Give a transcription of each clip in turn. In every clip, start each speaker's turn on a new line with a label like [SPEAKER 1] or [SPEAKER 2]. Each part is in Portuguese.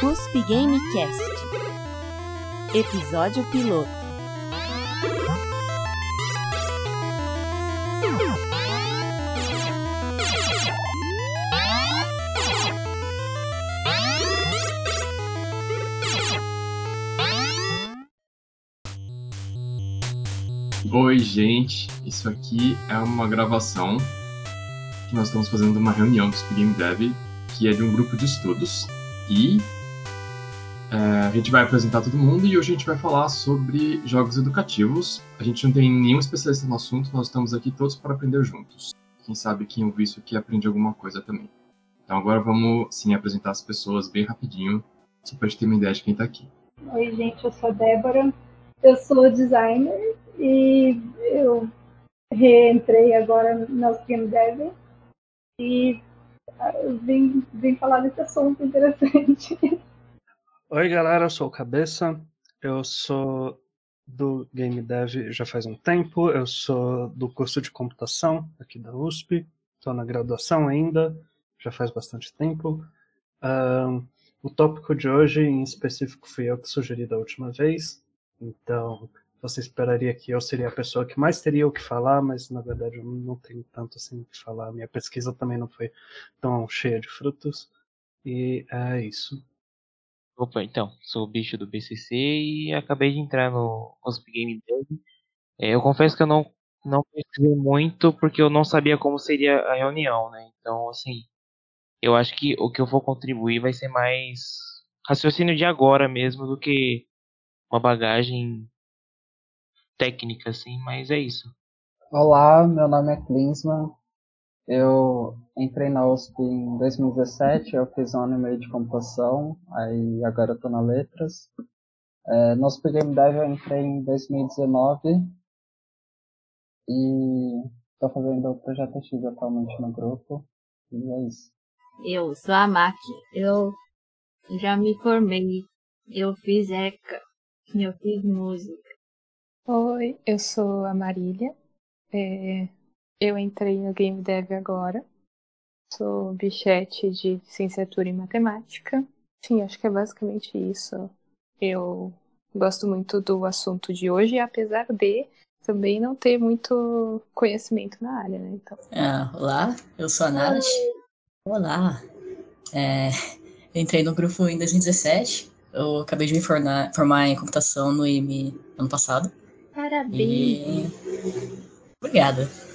[SPEAKER 1] USP Gamecast Episódio Piloto
[SPEAKER 2] Oi, gente. Isso aqui é uma gravação que nós estamos fazendo uma reunião do Game Dev, que é de um grupo de estudos. E a gente vai apresentar todo mundo e hoje a gente vai falar sobre jogos educativos. A gente não tem nenhum especialista no assunto, nós estamos aqui todos para aprender juntos. Quem sabe quem ouviu isso aqui aprende alguma coisa também. Então agora vamos sim apresentar as pessoas bem rapidinho, só para a gente ter uma ideia de quem está aqui.
[SPEAKER 3] Oi, gente, eu sou a Débora. Eu sou designer e eu reentrei agora no Game Dev e ah, vim, vim falar desse assunto interessante.
[SPEAKER 4] Oi, galera, eu sou o Cabeça. Eu sou do Game Dev já faz um tempo. Eu sou do curso de computação aqui da USP. Estou na graduação ainda, já faz bastante tempo. Um, o tópico de hoje, em específico, fui eu que sugeri da última vez. Então, você esperaria que eu seria a pessoa que mais teria o que falar, mas na verdade eu não tenho tanto assim o que falar. Minha pesquisa também não foi tão cheia de frutos. E é isso.
[SPEAKER 5] Opa, então, sou o bicho do BCC e acabei de entrar no Hosp Game Dev. É, eu confesso que eu não, não pesquisei muito porque eu não sabia como seria a reunião, né? Então, assim, eu acho que o que eu vou contribuir vai ser mais raciocínio de agora mesmo do que uma bagagem técnica, assim, mas é isso.
[SPEAKER 6] Olá, meu nome é Klinsman. Eu entrei na USP em 2017, eu fiz um ano e meio de computação, aí agora eu tô na letras. É, no USP Game Dev eu entrei em 2019 e tô fazendo o projeto X atualmente no grupo, e é isso.
[SPEAKER 7] Eu sou a Maki, eu já me formei, eu fiz ECA, eu fiz música.
[SPEAKER 8] Oi, eu sou a Marília. É, eu entrei no Game Dev agora. Sou bichete de licenciatura em matemática. Sim, acho que é basicamente isso. Eu gosto muito do assunto de hoje, apesar de também não ter muito conhecimento na área, né? Então...
[SPEAKER 9] Ah, olá, eu sou a Nath. Olá. É, entrei no grupo em 2017. Eu acabei de me formar, formar em computação no IME ano passado.
[SPEAKER 7] Parabéns!
[SPEAKER 9] E... Obrigada.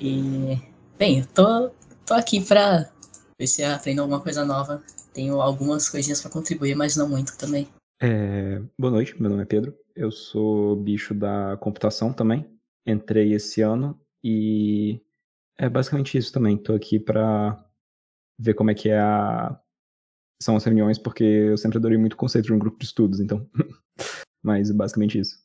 [SPEAKER 9] E, bem, eu tô, tô aqui pra ver se aprendo alguma coisa nova. Tenho algumas coisinhas para contribuir, mas não muito também.
[SPEAKER 10] É, boa noite, meu nome é Pedro. Eu sou bicho da computação também. Entrei esse ano e é basicamente isso também. Tô aqui pra ver como é que é a... são as reuniões, porque eu sempre adorei muito o conceito de um grupo de estudos, então. mas basicamente isso.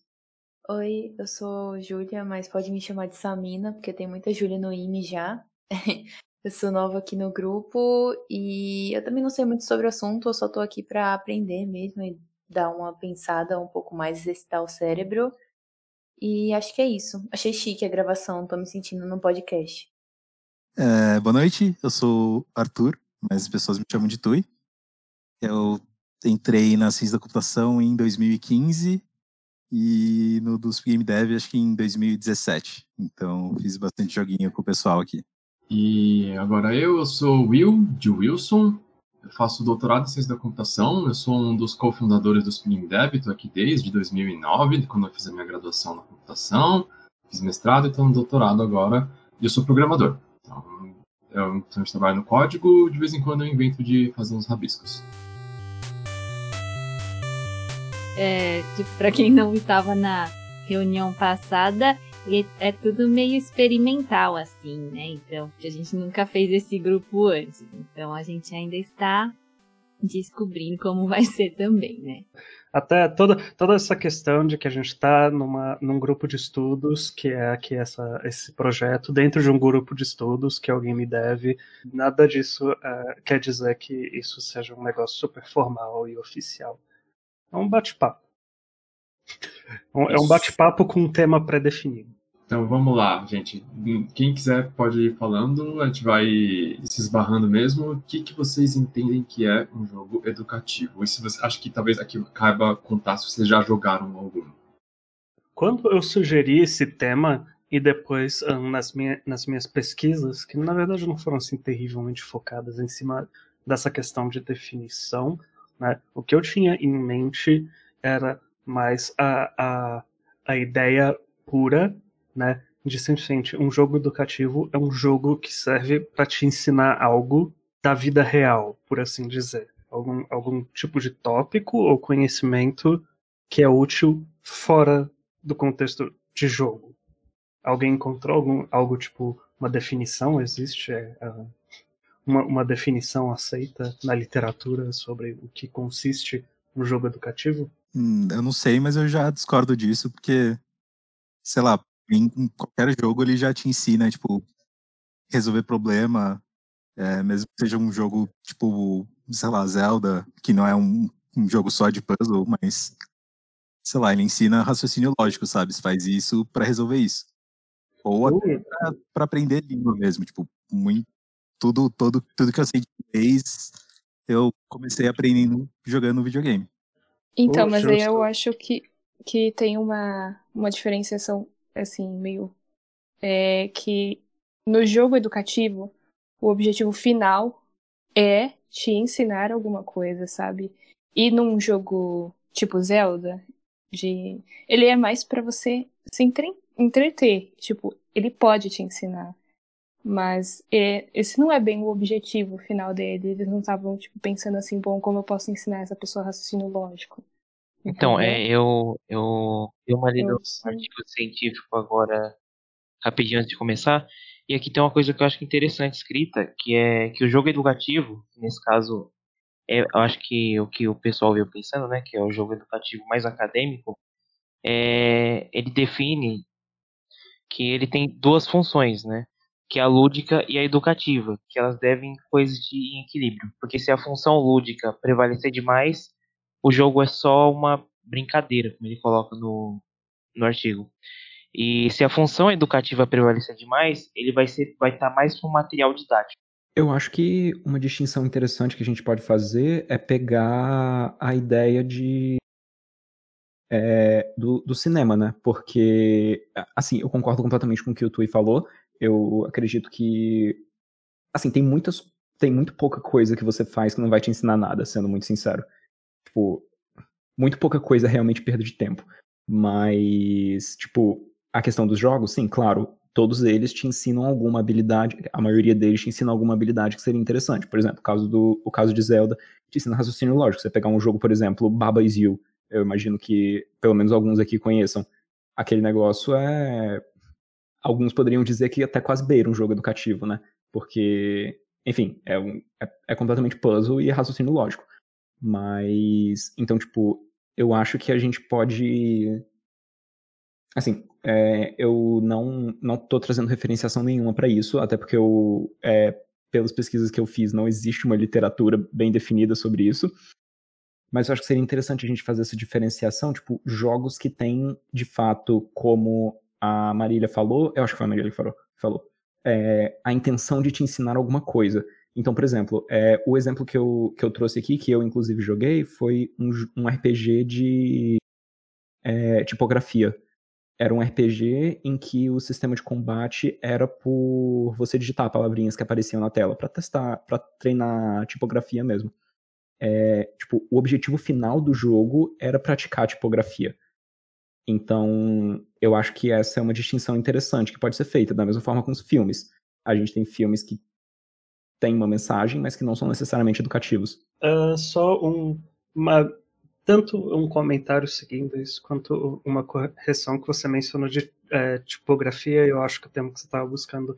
[SPEAKER 11] Oi, eu sou Júlia, mas pode me chamar de Samina, porque tem muita Júlia no IME já. eu sou nova aqui no grupo e eu também não sei muito sobre o assunto, eu só tô aqui para aprender mesmo e dar uma pensada um pouco mais, exercitar o cérebro. E acho que é isso. Achei chique a gravação, tô me sentindo no podcast.
[SPEAKER 12] É, boa noite, eu sou Arthur, mas as pessoas me chamam de Tui. Eu entrei na ciência da computação em 2015 e no dos Game Dev acho que em 2017. Então fiz bastante joguinho com o pessoal aqui.
[SPEAKER 2] E agora eu, eu sou Will, de Wilson. Eu faço doutorado em ciência da computação. Eu sou um dos cofundadores do Spring Dev. Estou aqui desde 2009, quando eu fiz a minha graduação na computação. Fiz mestrado e estou no doutorado agora. E eu sou programador. Então, eu, então, eu trabalho no código. De vez em quando eu invento de fazer uns rabiscos.
[SPEAKER 7] É, para quem não estava na reunião passada, é tudo meio experimental assim, né? Então, a gente nunca fez esse grupo antes. Então, a gente ainda está descobrindo como vai ser também, né?
[SPEAKER 4] Até toda, toda essa questão de que a gente está num grupo de estudos, que é aqui essa, esse projeto, dentro de um grupo de estudos, que é o Game Dev, nada disso uh, quer dizer que isso seja um negócio super formal e oficial. É um bate-papo. É um bate-papo com um tema pré-definido.
[SPEAKER 2] Então vamos lá, gente. Quem quiser pode ir falando, a gente vai se esbarrando mesmo. O que, que vocês entendem que é um jogo educativo? E se você acho que talvez aqui caiba contar se vocês já jogaram algum.
[SPEAKER 4] Quando eu sugeri esse tema, e depois nas, minha, nas minhas pesquisas, que na verdade não foram assim terrivelmente focadas em cima dessa questão de definição, né, o que eu tinha em mente era mais a, a, a ideia pura né, de simplesmente um jogo educativo é um jogo que serve para te ensinar algo da vida real, por assim dizer. Algum, algum tipo de tópico ou conhecimento que é útil fora do contexto de jogo. Alguém encontrou algum, algo tipo uma definição? Existe é, uma, uma definição aceita na literatura sobre o que consiste um jogo educativo?
[SPEAKER 12] Hum, eu não sei, mas eu já discordo disso, porque, sei lá, em, qualquer jogo ele já te ensina, tipo, resolver problema, é, mesmo que seja um jogo, tipo, sei lá, Zelda, que não é um, um jogo só de puzzle, mas, sei lá, ele ensina raciocínio lógico, sabe? Você faz isso para resolver isso. Ou até pra, pra, aprender língua mesmo, tipo, muito, tudo, todo, tudo que eu sei de inglês, eu comecei aprendendo jogando videogame.
[SPEAKER 8] Então, mas aí eu acho que, que tem uma, uma diferenciação assim, meio. É, que no jogo educativo, o objetivo final é te ensinar alguma coisa, sabe? E num jogo tipo Zelda, de ele é mais para você se entre... entreter, tipo, ele pode te ensinar. Mas é, esse não é bem o objetivo final dele. Eles não estavam tipo, pensando assim, bom, como eu posso ensinar essa pessoa raciocínio lógico.
[SPEAKER 5] Então, é, eu, eu dei uma lida no artigo científico agora, rapidinho antes de começar, e aqui tem uma coisa que eu acho interessante escrita, que é que o jogo educativo, nesse caso, é, eu acho que o que o pessoal veio pensando, né, que é o jogo educativo mais acadêmico, é, ele define que ele tem duas funções, né, que é a lúdica e a educativa, que elas devem coexistir em equilíbrio, porque se a função lúdica prevalecer demais, o jogo é só uma brincadeira, como ele coloca no, no artigo. E se a função educativa prevalecer demais, ele vai ser vai estar tá mais para um material didático.
[SPEAKER 10] Eu acho que uma distinção interessante que a gente pode fazer é pegar a ideia de é, do, do, cinema, né? Porque, assim, eu concordo completamente com o que o Tui falou. Eu acredito que, assim, tem muitas, tem muito pouca coisa que você faz que não vai te ensinar nada, sendo muito sincero tipo, muito pouca coisa realmente perda de tempo. Mas, tipo, a questão dos jogos, sim, claro, todos eles te ensinam alguma habilidade, a maioria deles te ensina alguma habilidade que seria interessante. Por exemplo, o caso, do, o caso de Zelda te ensina raciocínio lógico. Você pegar um jogo, por exemplo, Baba Is You, eu imagino que pelo menos alguns aqui conheçam. Aquele negócio é. Alguns poderiam dizer que até quase beira um jogo educativo, né? Porque, enfim, é, um, é, é completamente puzzle e raciocínio lógico. Mas, então, tipo, eu acho que a gente pode. Assim, é, eu não, não tô trazendo referenciação nenhuma para isso, até porque eu, é, pelas pesquisas que eu fiz, não existe uma literatura bem definida sobre isso. Mas eu acho que seria interessante a gente fazer essa diferenciação, tipo, jogos que têm, de fato, como a Marília falou, eu acho que foi a Marília que falou, falou é, a intenção de te ensinar alguma coisa. Então, por exemplo, é, o exemplo que eu, que eu trouxe aqui, que eu inclusive joguei, foi um, um RPG de é, tipografia. Era um RPG em que o sistema de combate era por você digitar palavrinhas que apareciam na tela para testar, para treinar tipografia mesmo. É, tipo, o objetivo final do jogo era praticar tipografia. Então, eu acho que essa é uma distinção interessante que pode ser feita, da mesma forma com os filmes. A gente tem filmes que têm uma mensagem, mas que não são necessariamente educativos.
[SPEAKER 4] Uh, só um, uma, tanto um comentário seguindo isso, quanto uma correção que você mencionou de é, tipografia, eu acho que o termo que você estava buscando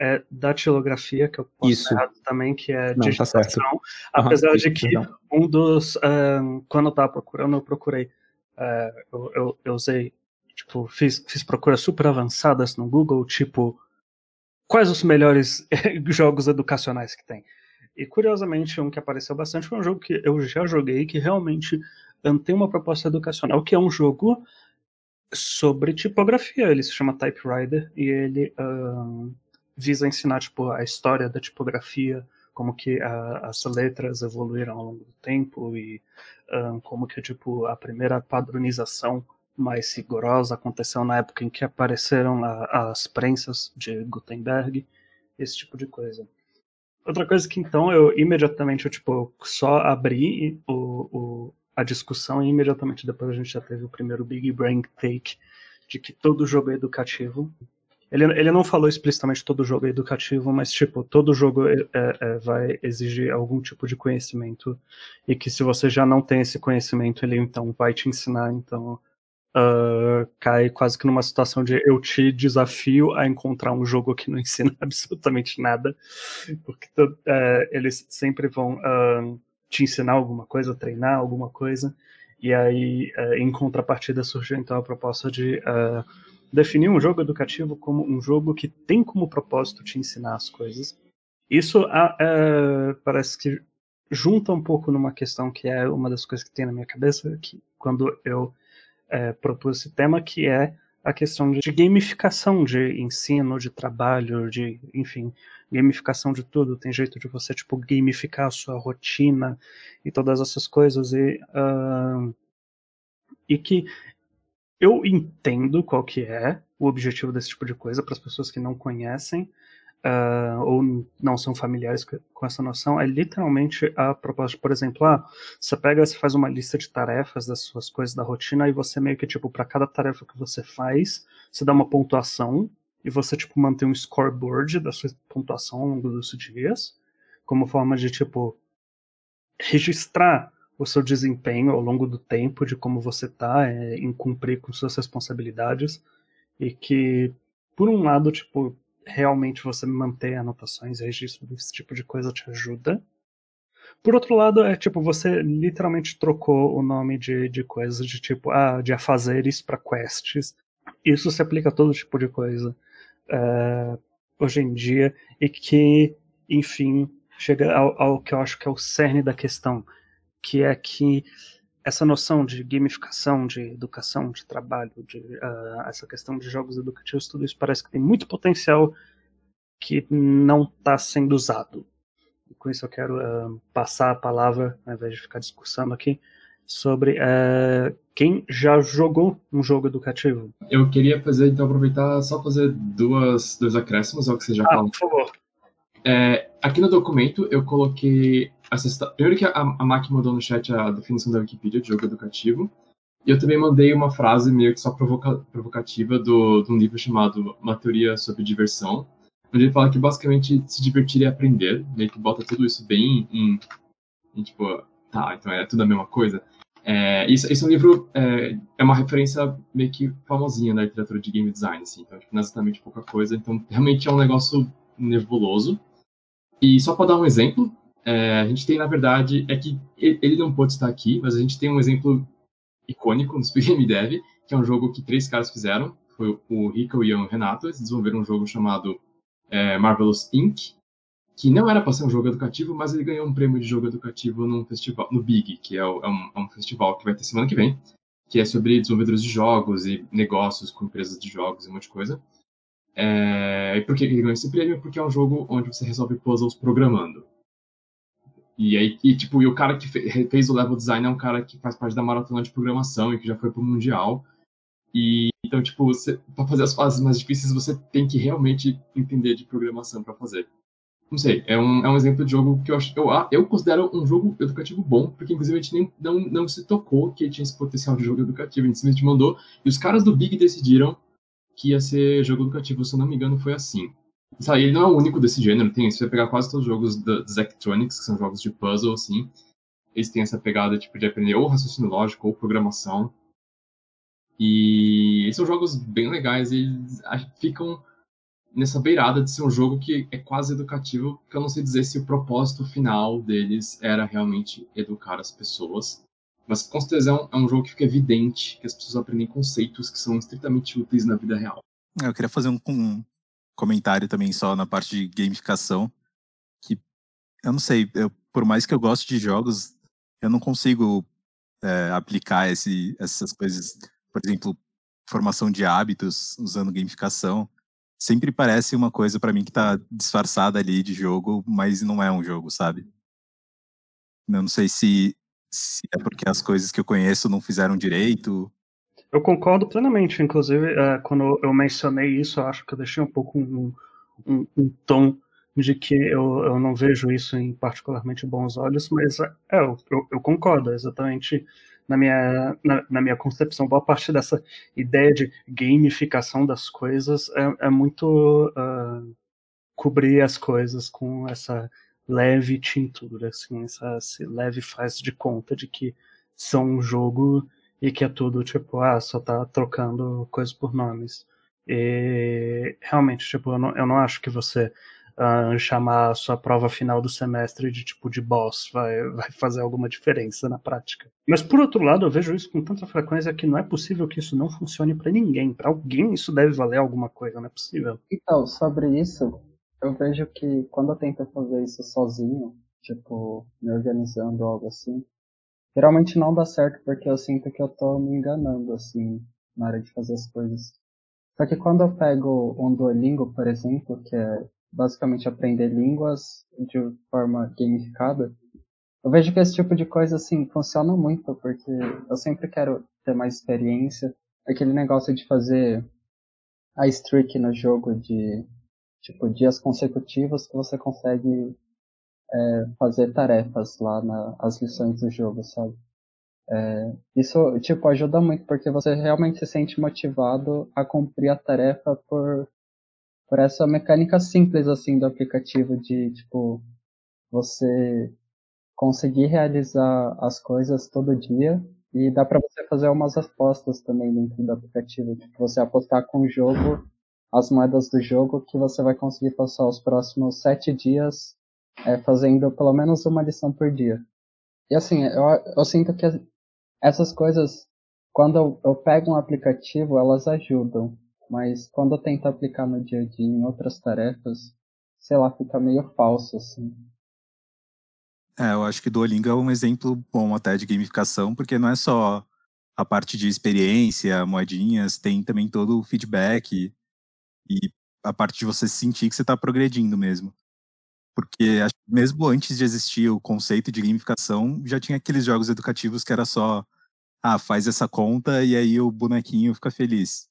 [SPEAKER 4] é datilografia, que eu posso
[SPEAKER 10] isso.
[SPEAKER 4] errado também, que é
[SPEAKER 10] não, tá
[SPEAKER 4] digitação. Tá apesar de que um dos... Uh, quando eu estava procurando, eu procurei... Uh, eu, eu, eu usei tipo, fiz, fiz procuras super avançadas no Google, tipo, quais os melhores jogos educacionais que tem. E curiosamente, um que apareceu bastante foi um jogo que eu já joguei que realmente tem uma proposta educacional, que é um jogo sobre tipografia. Ele se chama Typewriter e ele visa ensinar tipo a história da tipografia, como que a, as letras evoluíram ao longo do tempo e uh, como que tipo a primeira padronização mais rigorosa aconteceu na época em que apareceram a, as prensas de Gutenberg, esse tipo de coisa. Outra coisa que então eu imediatamente eu, tipo só abri o, o a discussão e imediatamente depois a gente já teve o primeiro Big Brain Take de que todo jogo é educativo. Ele, ele não falou explicitamente todo jogo é educativo, mas tipo, todo jogo é, é, é, vai exigir algum tipo de conhecimento. E que se você já não tem esse conhecimento, ele então vai te ensinar, então uh, cai quase que numa situação de eu te desafio a encontrar um jogo que não ensina absolutamente nada, porque uh, eles sempre vão uh, te ensinar alguma coisa, treinar alguma coisa. E aí, uh, em contrapartida, surgiu então a proposta de uh, definir um jogo educativo como um jogo que tem como propósito te ensinar as coisas. Isso uh, parece que junta um pouco numa questão que é uma das coisas que tem na minha cabeça, que quando eu propus esse tema, que é a questão de gamificação de ensino, de trabalho, de, enfim, gamificação de tudo. Tem jeito de você, tipo, gamificar a sua rotina e todas essas coisas. E, uh, e que eu entendo qual que é o objetivo desse tipo de coisa para as pessoas que não conhecem, uh, ou não são familiares com essa noção, é literalmente a proposta, por exemplo, ah, você pega, você faz uma lista de tarefas das suas coisas da rotina e você meio que, tipo, para cada tarefa que você faz, você dá uma pontuação e você, tipo, mantém um scoreboard da sua pontuação ao longo dos dias, como forma de, tipo, registrar o seu desempenho ao longo do tempo, de como você tá é, em cumprir com suas responsabilidades, e que, por um lado, tipo, realmente você manter anotações registro desse tipo de coisa te ajuda. Por outro lado, é tipo, você literalmente trocou o nome de, de coisas de tipo, ah, de afazeres para quests. Isso se aplica a todo tipo de coisa uh, hoje em dia e que, enfim, chega ao, ao que eu acho que é o cerne da questão, que é que essa noção de gamificação, de educação, de trabalho, de uh, essa questão de jogos educativos, tudo isso parece que tem muito potencial que não está sendo usado. E com isso eu quero uh, passar a palavra, ao invés de ficar discussando aqui, sobre uh, quem já jogou um jogo educativo.
[SPEAKER 2] Eu queria fazer, então, aproveitar só fazer duas, dois acréscimos ao que você já
[SPEAKER 4] ah,
[SPEAKER 2] falou.
[SPEAKER 4] Por favor.
[SPEAKER 2] É, aqui no documento eu coloquei Primeiro que a, a mandou no chat a definição da Wikipedia de jogo educativo. E eu também mandei uma frase meio que só provoca, provocativa do, de um livro chamado Uma Teoria sobre Diversão, onde ele fala que basicamente se divertir é aprender, meio que bota tudo isso bem em, em tipo, tá, então é tudo a mesma coisa. É, isso, esse é um livro, é, é, uma referência meio que famosinha na literatura de game design, assim, então tipo, não é exatamente pouca coisa, então realmente é um negócio nebuloso. E só para dar um exemplo, é, a gente tem, na verdade, é que ele não pode estar aqui, mas a gente tem um exemplo icônico no Speed Game Dev, que é um jogo que três caras fizeram. Foi o Rico e o Renato. Eles desenvolveram um jogo chamado é, Marvelous Inc., que não era para ser um jogo educativo, mas ele ganhou um prêmio de jogo educativo num festival, no Big, que é, o, é, um, é um festival que vai ter semana que vem, que é sobre desenvolvedores de jogos e negócios com empresas de jogos e um monte de coisa. É, e por que ele ganhou esse prêmio? Porque é um jogo onde você resolve puzzles programando. E aí, e, tipo, e o cara que fez o level design é um cara que faz parte da maratona de programação e que já foi pro mundial. E então, tipo, você, pra fazer as fases mais difíceis, você tem que realmente entender de programação para fazer. Não sei, é um, é um exemplo de jogo que eu acho eu, eu considero um jogo educativo bom, porque inclusive a gente nem, não, não se tocou que tinha esse potencial de jogo educativo, a gente simplesmente mandou, e os caras do Big decidiram que ia ser jogo educativo, se eu não me engano, foi assim. Sabe, ele não é o único desse gênero, tem, você vai pegar quase todos os jogos da, dos Electronics, que são jogos de puzzle, assim, eles têm essa pegada tipo, de aprender ou raciocínio lógico ou programação. E são jogos bem legais, eles ficam nessa beirada de ser um jogo que é quase educativo, que eu não sei dizer se o propósito final deles era realmente educar as pessoas. Mas com certeza é um, é um jogo que fica evidente que as pessoas aprendem conceitos que são estritamente úteis na vida real.
[SPEAKER 12] Eu queria fazer um, um, comentário também só na parte de gamificação, que eu não sei, eu, por mais que eu goste de jogos, eu não consigo é, aplicar esse, essas coisas, por exemplo, formação de hábitos usando gamificação. Sempre parece uma coisa para mim que tá disfarçada ali de jogo, mas não é um jogo, sabe? Eu não sei se, se é porque as coisas que eu conheço não fizeram direito.
[SPEAKER 4] Eu concordo plenamente, inclusive, é, quando eu mencionei isso, eu acho que eu deixei um pouco um, um, um tom de que eu, eu não vejo isso em particularmente bons olhos, mas é, eu, eu, eu concordo, exatamente na minha, na, na, minha concepção. Boa parte dessa ideia de gamificação das coisas é, é muito uh, cobrir as coisas com essa leve tintura, assim, essa, esse leve faz de conta de que são um jogo e que é tudo tipo, ah, só tá trocando coisas por nomes. E realmente, tipo, eu não, eu não acho que você uh, chamar a sua prova final do semestre de tipo de boss vai, vai fazer alguma diferença na prática. Mas por outro lado, eu vejo isso com tanta frequência que não é possível que isso não funcione para ninguém. Para alguém isso deve valer alguma coisa, não é possível.
[SPEAKER 6] Então, sobre isso, eu vejo que quando eu tento fazer isso sozinho, tipo, me organizando algo assim, geralmente não dá certo porque eu sinto que eu tô me enganando, assim, na hora de fazer as coisas. Só que quando eu pego um Duolingo, por exemplo, que é basicamente aprender línguas de forma gamificada, eu vejo que esse tipo de coisa assim funciona muito, porque eu sempre quero ter mais experiência. Aquele negócio de fazer a streak no jogo de tipo dias consecutivos que você consegue é, fazer tarefas lá nas lições do jogo, sabe? É, isso tipo ajuda muito porque você realmente se sente motivado a cumprir a tarefa por por essa mecânica simples assim do aplicativo de tipo você conseguir realizar as coisas todo dia e dá para você fazer umas apostas também dentro do aplicativo, tipo você apostar com o jogo as moedas do jogo que você vai conseguir passar os próximos sete dias é, fazendo pelo menos uma lição por dia. E assim, eu, eu sinto que essas coisas, quando eu, eu pego um aplicativo, elas ajudam mas quando eu tento aplicar no dia a dia em outras tarefas, sei lá, fica meio falso, assim.
[SPEAKER 12] É, eu acho que Duolingo é um exemplo bom até de gamificação, porque não é só a parte de experiência, moedinhas, tem também todo o feedback e a parte de você sentir que você está progredindo mesmo. Porque mesmo antes de existir o conceito de gamificação, já tinha aqueles jogos educativos que era só, ah, faz essa conta e aí o bonequinho fica feliz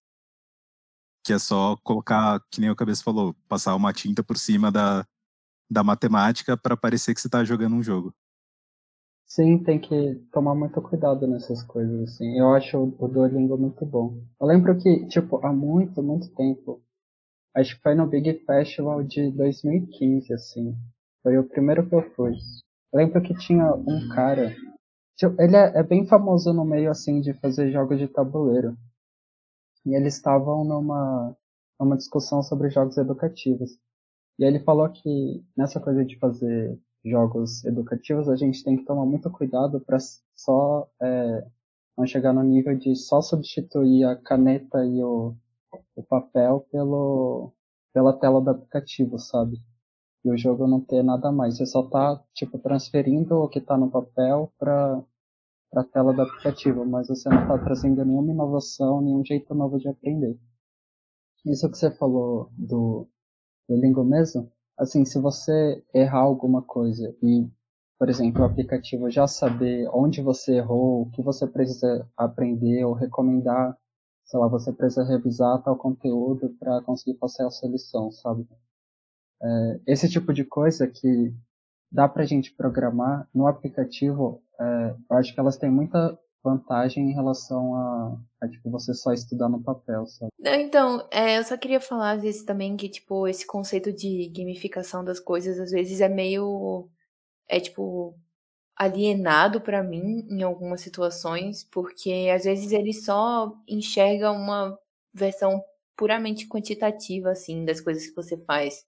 [SPEAKER 12] que é só colocar, que nem o Cabeça falou, passar uma tinta por cima da, da matemática para parecer que você está jogando um jogo.
[SPEAKER 6] Sim, tem que tomar muito cuidado nessas coisas, assim. Eu acho o Duolingo muito bom. Eu lembro que, tipo, há muito, muito tempo, acho que foi no Big Festival de 2015, assim. Foi o primeiro que eu fui. Lembro que tinha um cara, tipo, ele é, é bem famoso no meio, assim, de fazer jogos de tabuleiro e eles estavam numa, numa discussão sobre jogos educativos. E ele falou que nessa coisa de fazer jogos educativos a gente tem que tomar muito cuidado para só é, não chegar no nível de só substituir a caneta e o, o papel pelo, pela tela do aplicativo, sabe? E o jogo não ter nada mais. Você só tá, tipo, transferindo o que tá no papel para para a tela do aplicativo, mas você não está trazendo nenhuma inovação, nenhum jeito novo de aprender. Isso que você falou do, do Lingo mesmo, assim, se você errar alguma coisa e, por exemplo, o aplicativo já saber onde você errou, o que você precisa aprender ou recomendar, sei lá, você precisa revisar tal conteúdo para conseguir passar a sua lição, sabe? É, esse tipo de coisa que dá para gente programar no aplicativo, é, eu acho que elas têm muita vantagem em relação a, a tipo, você só estudar no papel, sabe?
[SPEAKER 11] Então, é, eu só queria falar às vezes também que, tipo, esse conceito de gamificação das coisas, às vezes é meio, é tipo, alienado para mim em algumas situações, porque às vezes ele só enxerga uma versão puramente quantitativa, assim, das coisas que você faz.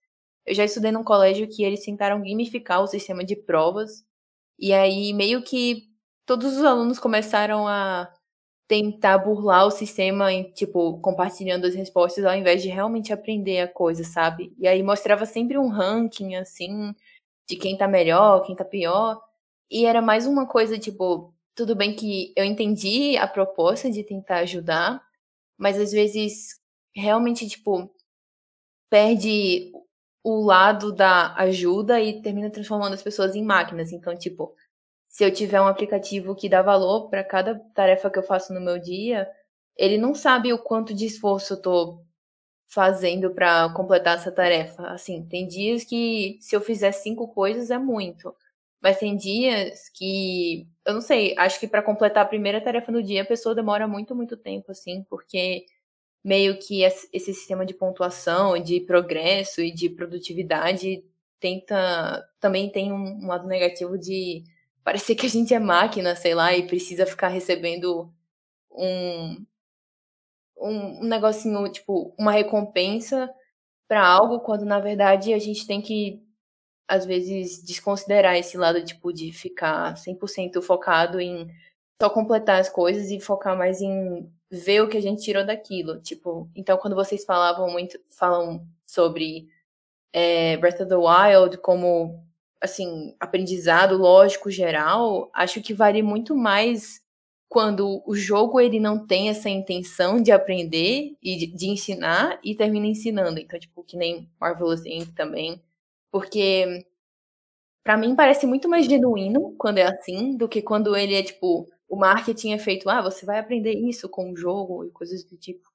[SPEAKER 11] Eu já estudei num colégio que eles tentaram gamificar o sistema de provas. E aí, meio que todos os alunos começaram a tentar burlar o sistema, em, tipo, compartilhando as respostas ao invés de realmente aprender a coisa, sabe? E aí mostrava sempre um ranking, assim, de quem tá melhor, quem tá pior. E era mais uma coisa, tipo, tudo bem que eu entendi a proposta de tentar ajudar, mas às vezes realmente, tipo, perde o lado da ajuda e termina transformando as pessoas em máquinas. Então, tipo, se eu tiver um aplicativo que dá valor para cada tarefa que eu faço no meu dia, ele não sabe o quanto de esforço eu tô fazendo para completar essa tarefa. Assim, tem dias que se eu fizer cinco coisas é muito. Mas tem dias que, eu não sei, acho que para completar a primeira tarefa no dia a pessoa demora muito, muito tempo, assim, porque meio que esse sistema de pontuação, de progresso e de produtividade tenta também tem um, lado negativo de parecer que a gente é máquina, sei lá, e precisa ficar recebendo um um, um negocinho, tipo, uma recompensa para algo, quando na verdade a gente tem que às vezes desconsiderar esse lado tipo de ficar 100% focado em só completar as coisas e focar mais em ver o que a gente tirou daquilo. Tipo, então quando vocês falavam muito, falam sobre é, Breath of the Wild como assim, aprendizado lógico geral, acho que vale muito mais quando o jogo ele não tem essa intenção de aprender e de, de ensinar e termina ensinando. Então, tipo, que nem Marvelous Inc. também. Porque para mim parece muito mais genuíno quando é assim do que quando ele é tipo o marketing é feito, ah, você vai aprender isso com o jogo e coisas do tipo.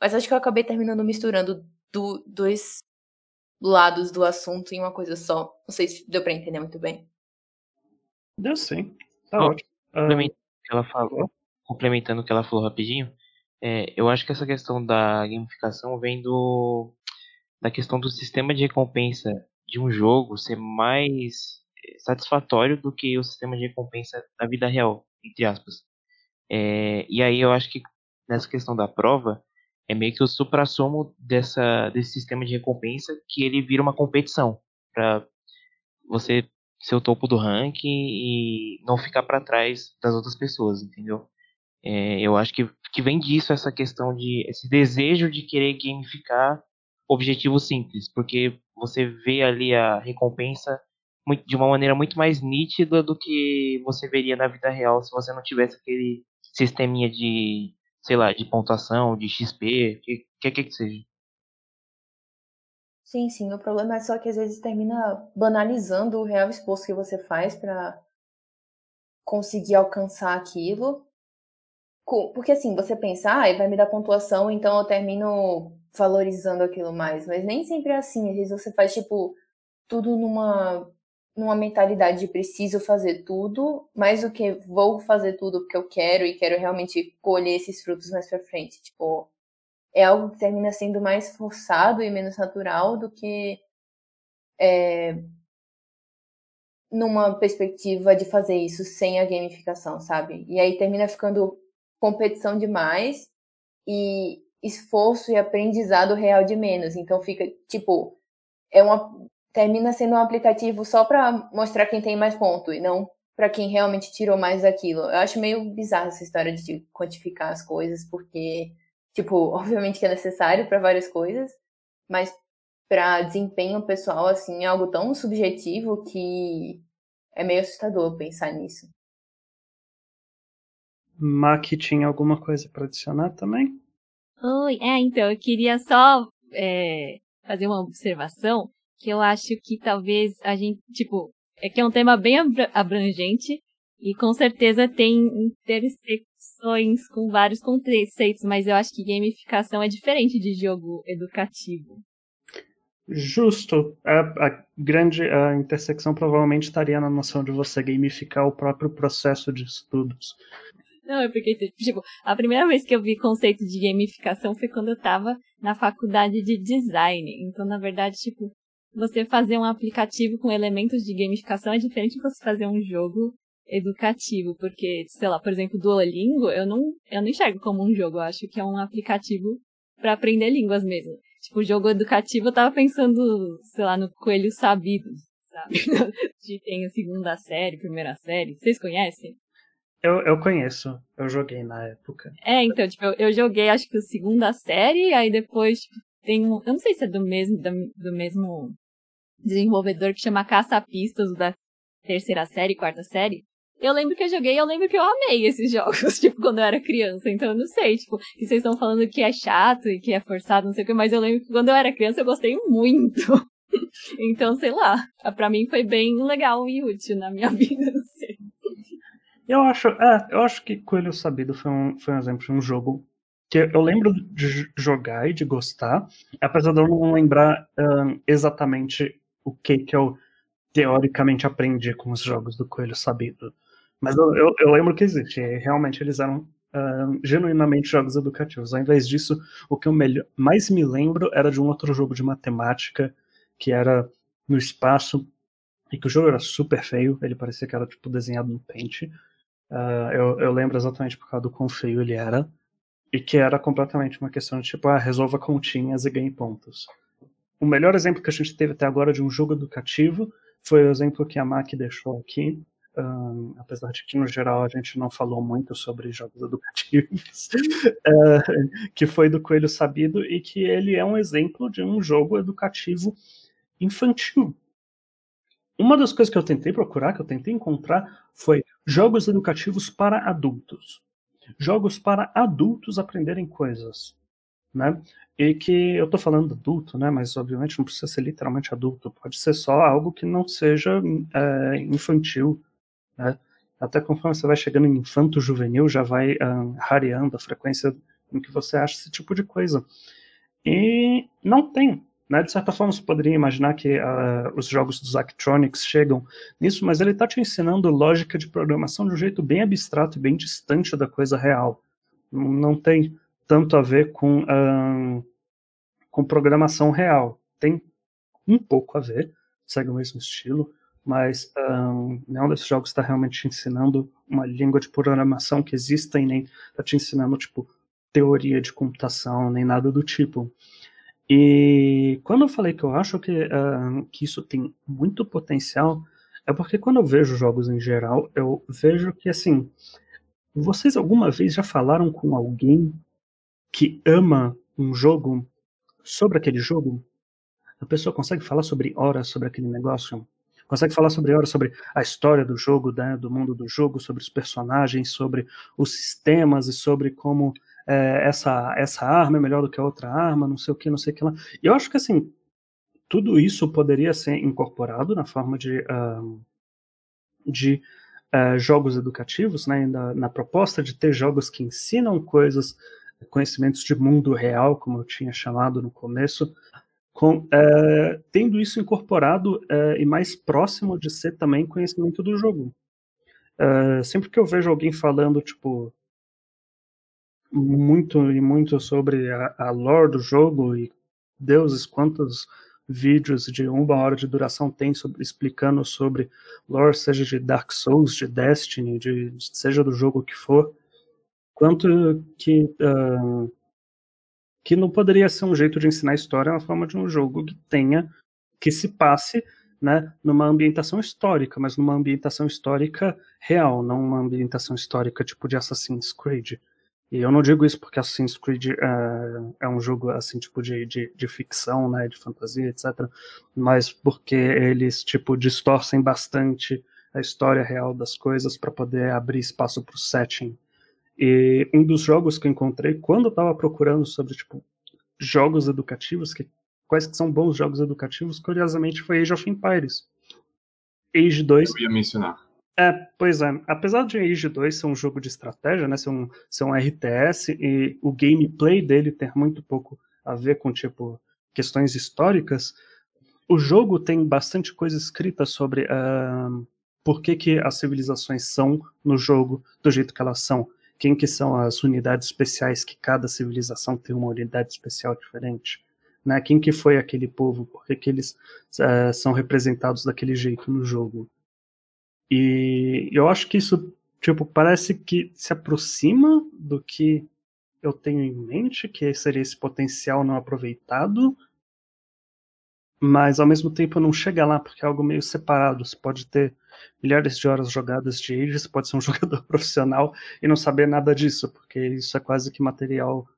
[SPEAKER 11] Mas acho que eu acabei terminando misturando do, dois lados do assunto em uma coisa só. Não sei se deu para entender muito bem.
[SPEAKER 4] Deu sim. Tá
[SPEAKER 5] oh,
[SPEAKER 4] ótimo.
[SPEAKER 5] Complementando o que ela falou, complementando o que ela falou rapidinho, é, eu acho que essa questão da gamificação vem do da questão do sistema de recompensa de um jogo ser mais satisfatório do que o sistema de recompensa da vida real entre aspas. É, e aí eu acho que nessa questão da prova é meio que o supra-sumo dessa desse sistema de recompensa que ele vira uma competição para você ser o topo do ranking e não ficar para trás das outras pessoas, entendeu? É, eu acho que, que vem disso essa questão de esse desejo de querer gamificar objetivos simples, porque você vê ali a recompensa de uma maneira muito mais nítida do que você veria na vida real se você não tivesse aquele sisteminha de, sei lá, de pontuação, de XP, que que, que, que seja.
[SPEAKER 11] Sim, sim. O problema é só que às vezes termina banalizando o real esforço que você faz para conseguir alcançar aquilo. Porque assim, você pensa, ah, vai me dar pontuação, então eu termino valorizando aquilo mais. Mas nem sempre é assim. Às vezes você faz, tipo, tudo numa numa mentalidade de preciso fazer tudo, mais do que vou fazer tudo porque eu quero e quero realmente colher esses frutos mais pra frente. Tipo, é algo que termina sendo mais forçado e menos natural do que é, numa perspectiva de fazer isso sem a gamificação, sabe? E aí termina ficando competição demais e esforço e aprendizado real de menos. Então fica, tipo, é uma termina sendo um aplicativo só para mostrar quem tem mais ponto e não para quem realmente tirou mais daquilo. Eu acho meio bizarro essa história de quantificar as coisas, porque, tipo, obviamente que é necessário para várias coisas, mas para desempenho pessoal, assim, é algo tão subjetivo que é meio assustador pensar nisso.
[SPEAKER 4] Mac tinha alguma coisa para adicionar também?
[SPEAKER 7] Oi, é, então, eu queria só é, fazer uma observação que eu acho que talvez a gente, tipo, é que é um tema bem abrangente e com certeza tem intersecções com vários conceitos, mas eu acho que gamificação é diferente de jogo educativo.
[SPEAKER 4] Justo. A, a, grande a intersecção provavelmente estaria na noção de você gamificar o próprio processo de estudos.
[SPEAKER 7] Não, é porque, tipo, a primeira vez que eu vi conceito de gamificação foi quando eu tava na faculdade de design. Então, na verdade, tipo, você fazer um aplicativo com elementos de gamificação é diferente de você fazer um jogo educativo, porque, sei lá, por exemplo, Duolingo, eu não, eu não enxergo como um jogo, eu acho que é um aplicativo para aprender línguas mesmo. Tipo, jogo educativo, eu tava pensando, sei lá, no Coelho Sabido, sabe? que tem a segunda série, primeira série. Vocês conhecem?
[SPEAKER 4] Eu, eu conheço, eu joguei na época.
[SPEAKER 7] É, então, tipo, eu, eu joguei acho que a segunda série, aí depois tipo, tem um. Eu não sei se é do mesmo, do, do mesmo desenvolvedor que chama Caça-Pistas, da terceira série, quarta série. eu lembro que eu joguei, eu lembro que eu amei esses jogos, tipo, quando eu era criança. Então eu não sei, tipo, que vocês estão falando que é chato e que é forçado, não sei o que, mas eu lembro que quando eu era criança eu gostei muito. então, sei lá, para mim foi bem legal e útil na minha vida.
[SPEAKER 4] Eu acho, é, eu acho que Coelho Sabido foi um, foi um exemplo de um jogo que eu lembro de jogar e de gostar, apesar de eu não lembrar um, exatamente o que que eu teoricamente aprendi com os jogos do Coelho Sabido. Mas eu, eu, eu lembro que existe. Realmente eles eram genuinamente jogos educativos. Ao invés disso, o que eu melhor, mais me lembro era de um outro jogo de matemática que era no espaço e que o jogo era super feio. Ele parecia que era tipo desenhado no Paint. Uh, eu, eu lembro exatamente por causa do quão feio ele era e que era completamente uma questão de tipo, ah, resolva continhas e ganhe pontos. O melhor exemplo que a gente teve até agora de um jogo educativo foi o exemplo que a Mac deixou aqui, um, apesar de que no geral a gente não falou muito sobre jogos educativos, uh, que foi do Coelho Sabido e que ele é um exemplo de um jogo educativo infantil. Uma das coisas que eu tentei procurar, que eu tentei encontrar, foi jogos educativos para adultos jogos para adultos aprenderem coisas, né? E que eu estou falando adulto, né? Mas obviamente não precisa ser literalmente adulto, pode ser só algo que não seja é, infantil, né? Até conforme você vai chegando em infanto juvenil, já vai um, rareando a frequência em que você acha esse tipo de coisa. E não tem né? De certa forma, você poderia imaginar que uh, os jogos dos Actronics chegam nisso, mas ele está te ensinando lógica de programação de um jeito bem abstrato e bem distante da coisa real. Não tem tanto a ver com, uh, com programação real. Tem um pouco a ver, segue o mesmo estilo, mas uh, nenhum desses jogos está realmente te ensinando uma língua de programação que exista e nem está te ensinando, tipo, teoria de computação, nem nada do tipo. E quando eu falei que eu acho que, uh, que isso tem muito potencial, é porque quando eu vejo jogos em geral, eu vejo que, assim, vocês alguma vez já falaram com alguém que ama um jogo sobre aquele jogo? A pessoa consegue falar sobre horas sobre aquele negócio? Consegue falar sobre horas sobre a história do jogo, né, do mundo do jogo, sobre os personagens, sobre os sistemas e sobre como é, essa, essa arma é melhor do que a outra arma, não sei o que, não sei o que lá. E eu acho que assim, tudo isso poderia ser incorporado na forma de, de uh, jogos educativos, né, na, na, proposta de ter jogos que ensinam coisas, conhecimentos de mundo real, como eu tinha chamado no começo, com, uh, tendo isso incorporado e mais próximo de ser também conhecimento do jogo. sempre que eu vejo alguém falando, tipo, muito e muito sobre a, a lore do jogo e deuses quantos vídeos de uma hora de duração tem sobre, explicando sobre lore, seja de Dark Souls, de Destiny, de, seja do jogo que for, quanto que uh, que não poderia ser um jeito de ensinar história na forma de um jogo que tenha que se passe né, numa ambientação histórica, mas numa ambientação histórica real, não uma ambientação histórica tipo de Assassin's Creed. E eu não digo isso porque Assassin's Creed é, é um jogo assim tipo de, de, de, ficção, né, de fantasia, etc. Mas porque eles tipo distorcem bastante a história real das coisas para poder abrir espaço para o setting. E um dos jogos que eu encontrei quando eu estava procurando sobre tipo jogos educativos, que quais que são bons jogos educativos, curiosamente foi Age of Empires. Age 2.
[SPEAKER 2] Eu ia mencionar.
[SPEAKER 4] É, pois é. Apesar de Age 2 ser um jogo de estratégia, né, ser um, ser um RTS, e o gameplay dele ter muito pouco a ver com, tipo, questões históricas, o jogo tem bastante coisa escrita sobre uh, por que, que as civilizações são no jogo do jeito que elas são. Quem que são as unidades especiais que cada civilização tem uma unidade especial diferente. Né? Quem que foi aquele povo, por que, que eles uh, são representados daquele jeito no jogo. E eu acho que isso, tipo, parece que se aproxima do que eu tenho em mente, que seria esse potencial não aproveitado, mas ao mesmo tempo não chega lá, porque é algo meio separado. Você pode ter milhares de horas jogadas de Age, você pode ser um jogador profissional e não saber nada disso, porque isso é quase que material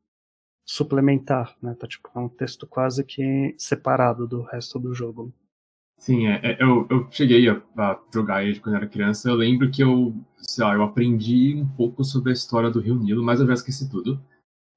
[SPEAKER 4] suplementar, né? Tá tipo, é um texto quase que separado do resto do jogo.
[SPEAKER 2] Sim, é, é, eu, eu cheguei a, a jogar ele quando era criança. Eu lembro que eu, sei lá, eu aprendi um pouco sobre a história do Rio Nilo, mas eu já esqueci tudo.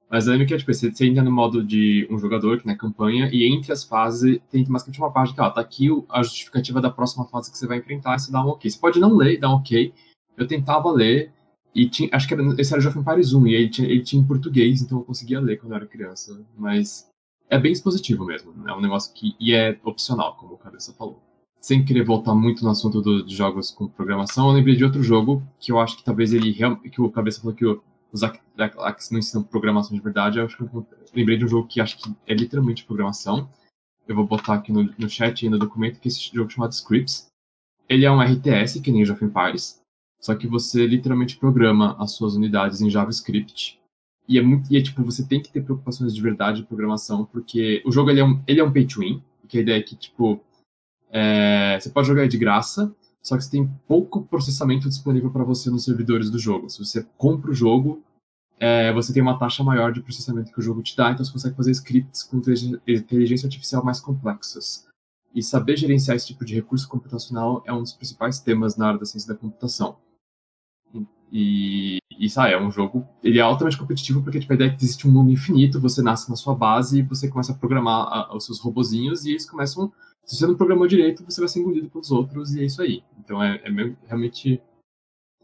[SPEAKER 2] Mas eu lembro que tipo, você, você entra no modo de um jogador, que na campanha, e entre as fases tem basicamente uma parte que, ó, tá aqui a justificativa da próxima fase que você vai enfrentar, e você dá um ok. Você pode não ler e dar um ok. Eu tentava ler, e tinha, acho que era, esse era o Jovem Paris 1, e ele tinha, ele tinha em português, então eu conseguia ler quando eu era criança. Mas é bem expositivo mesmo. É um negócio que. E é opcional, como o Cabeça falou. Sem querer voltar muito no assunto do, de jogos com programação, eu lembrei de outro jogo que eu acho que talvez ele. Que o Cabeça falou que os Axe não ensinam programação de verdade. Eu acho que eu lembrei de um jogo que acho que é literalmente programação. Eu vou botar aqui no, no chat e no documento que esse jogo chamado Scripts. Ele é um RTS, que nem o of só que você literalmente programa as suas unidades em JavaScript e é muito, e é tipo, você tem que ter preocupações de verdade de programação, porque o jogo ele é um, ele é um pay to win, porque a ideia é que, tipo, é, você pode jogar de graça, só que você tem pouco processamento disponível para você nos servidores do jogo. Se você compra o jogo, é, você tem uma taxa maior de processamento que o jogo te dá, então você consegue fazer scripts com inteligência artificial mais complexas. E saber gerenciar esse tipo de recurso computacional é um dos principais temas na área da ciência da computação. E isso é um jogo. Ele é altamente competitivo porque tipo, a ideia é que existe um mundo infinito, você nasce na sua base e você começa a programar a, os seus robozinhos e eles começam. Se você não programou direito, você vai ser engolido pelos outros e é isso aí. Então é, é meio, realmente.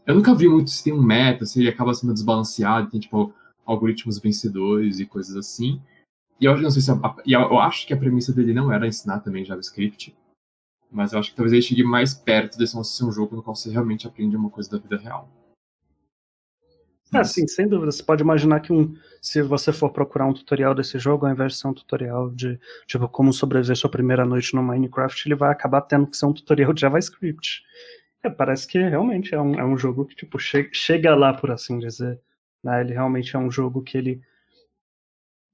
[SPEAKER 2] Eu nunca vi muito se tem um meta, se ele acaba sendo desbalanceado, tem tipo algoritmos vencedores e coisas assim. E eu não sei se a, e eu acho que a premissa dele não era ensinar também JavaScript, mas eu acho que talvez ele chegue mais perto desse ser um jogo no qual você realmente aprende uma coisa da vida real.
[SPEAKER 4] Ah, sim, sem dúvida. Você pode imaginar que um, se você for procurar um tutorial desse jogo, ao invés de ser um tutorial de tipo como sobreviver sua primeira noite no Minecraft, ele vai acabar tendo que ser um tutorial de JavaScript. É, parece que realmente é um, é um jogo que tipo che chega lá, por assim dizer. Né? Ele realmente é um jogo que ele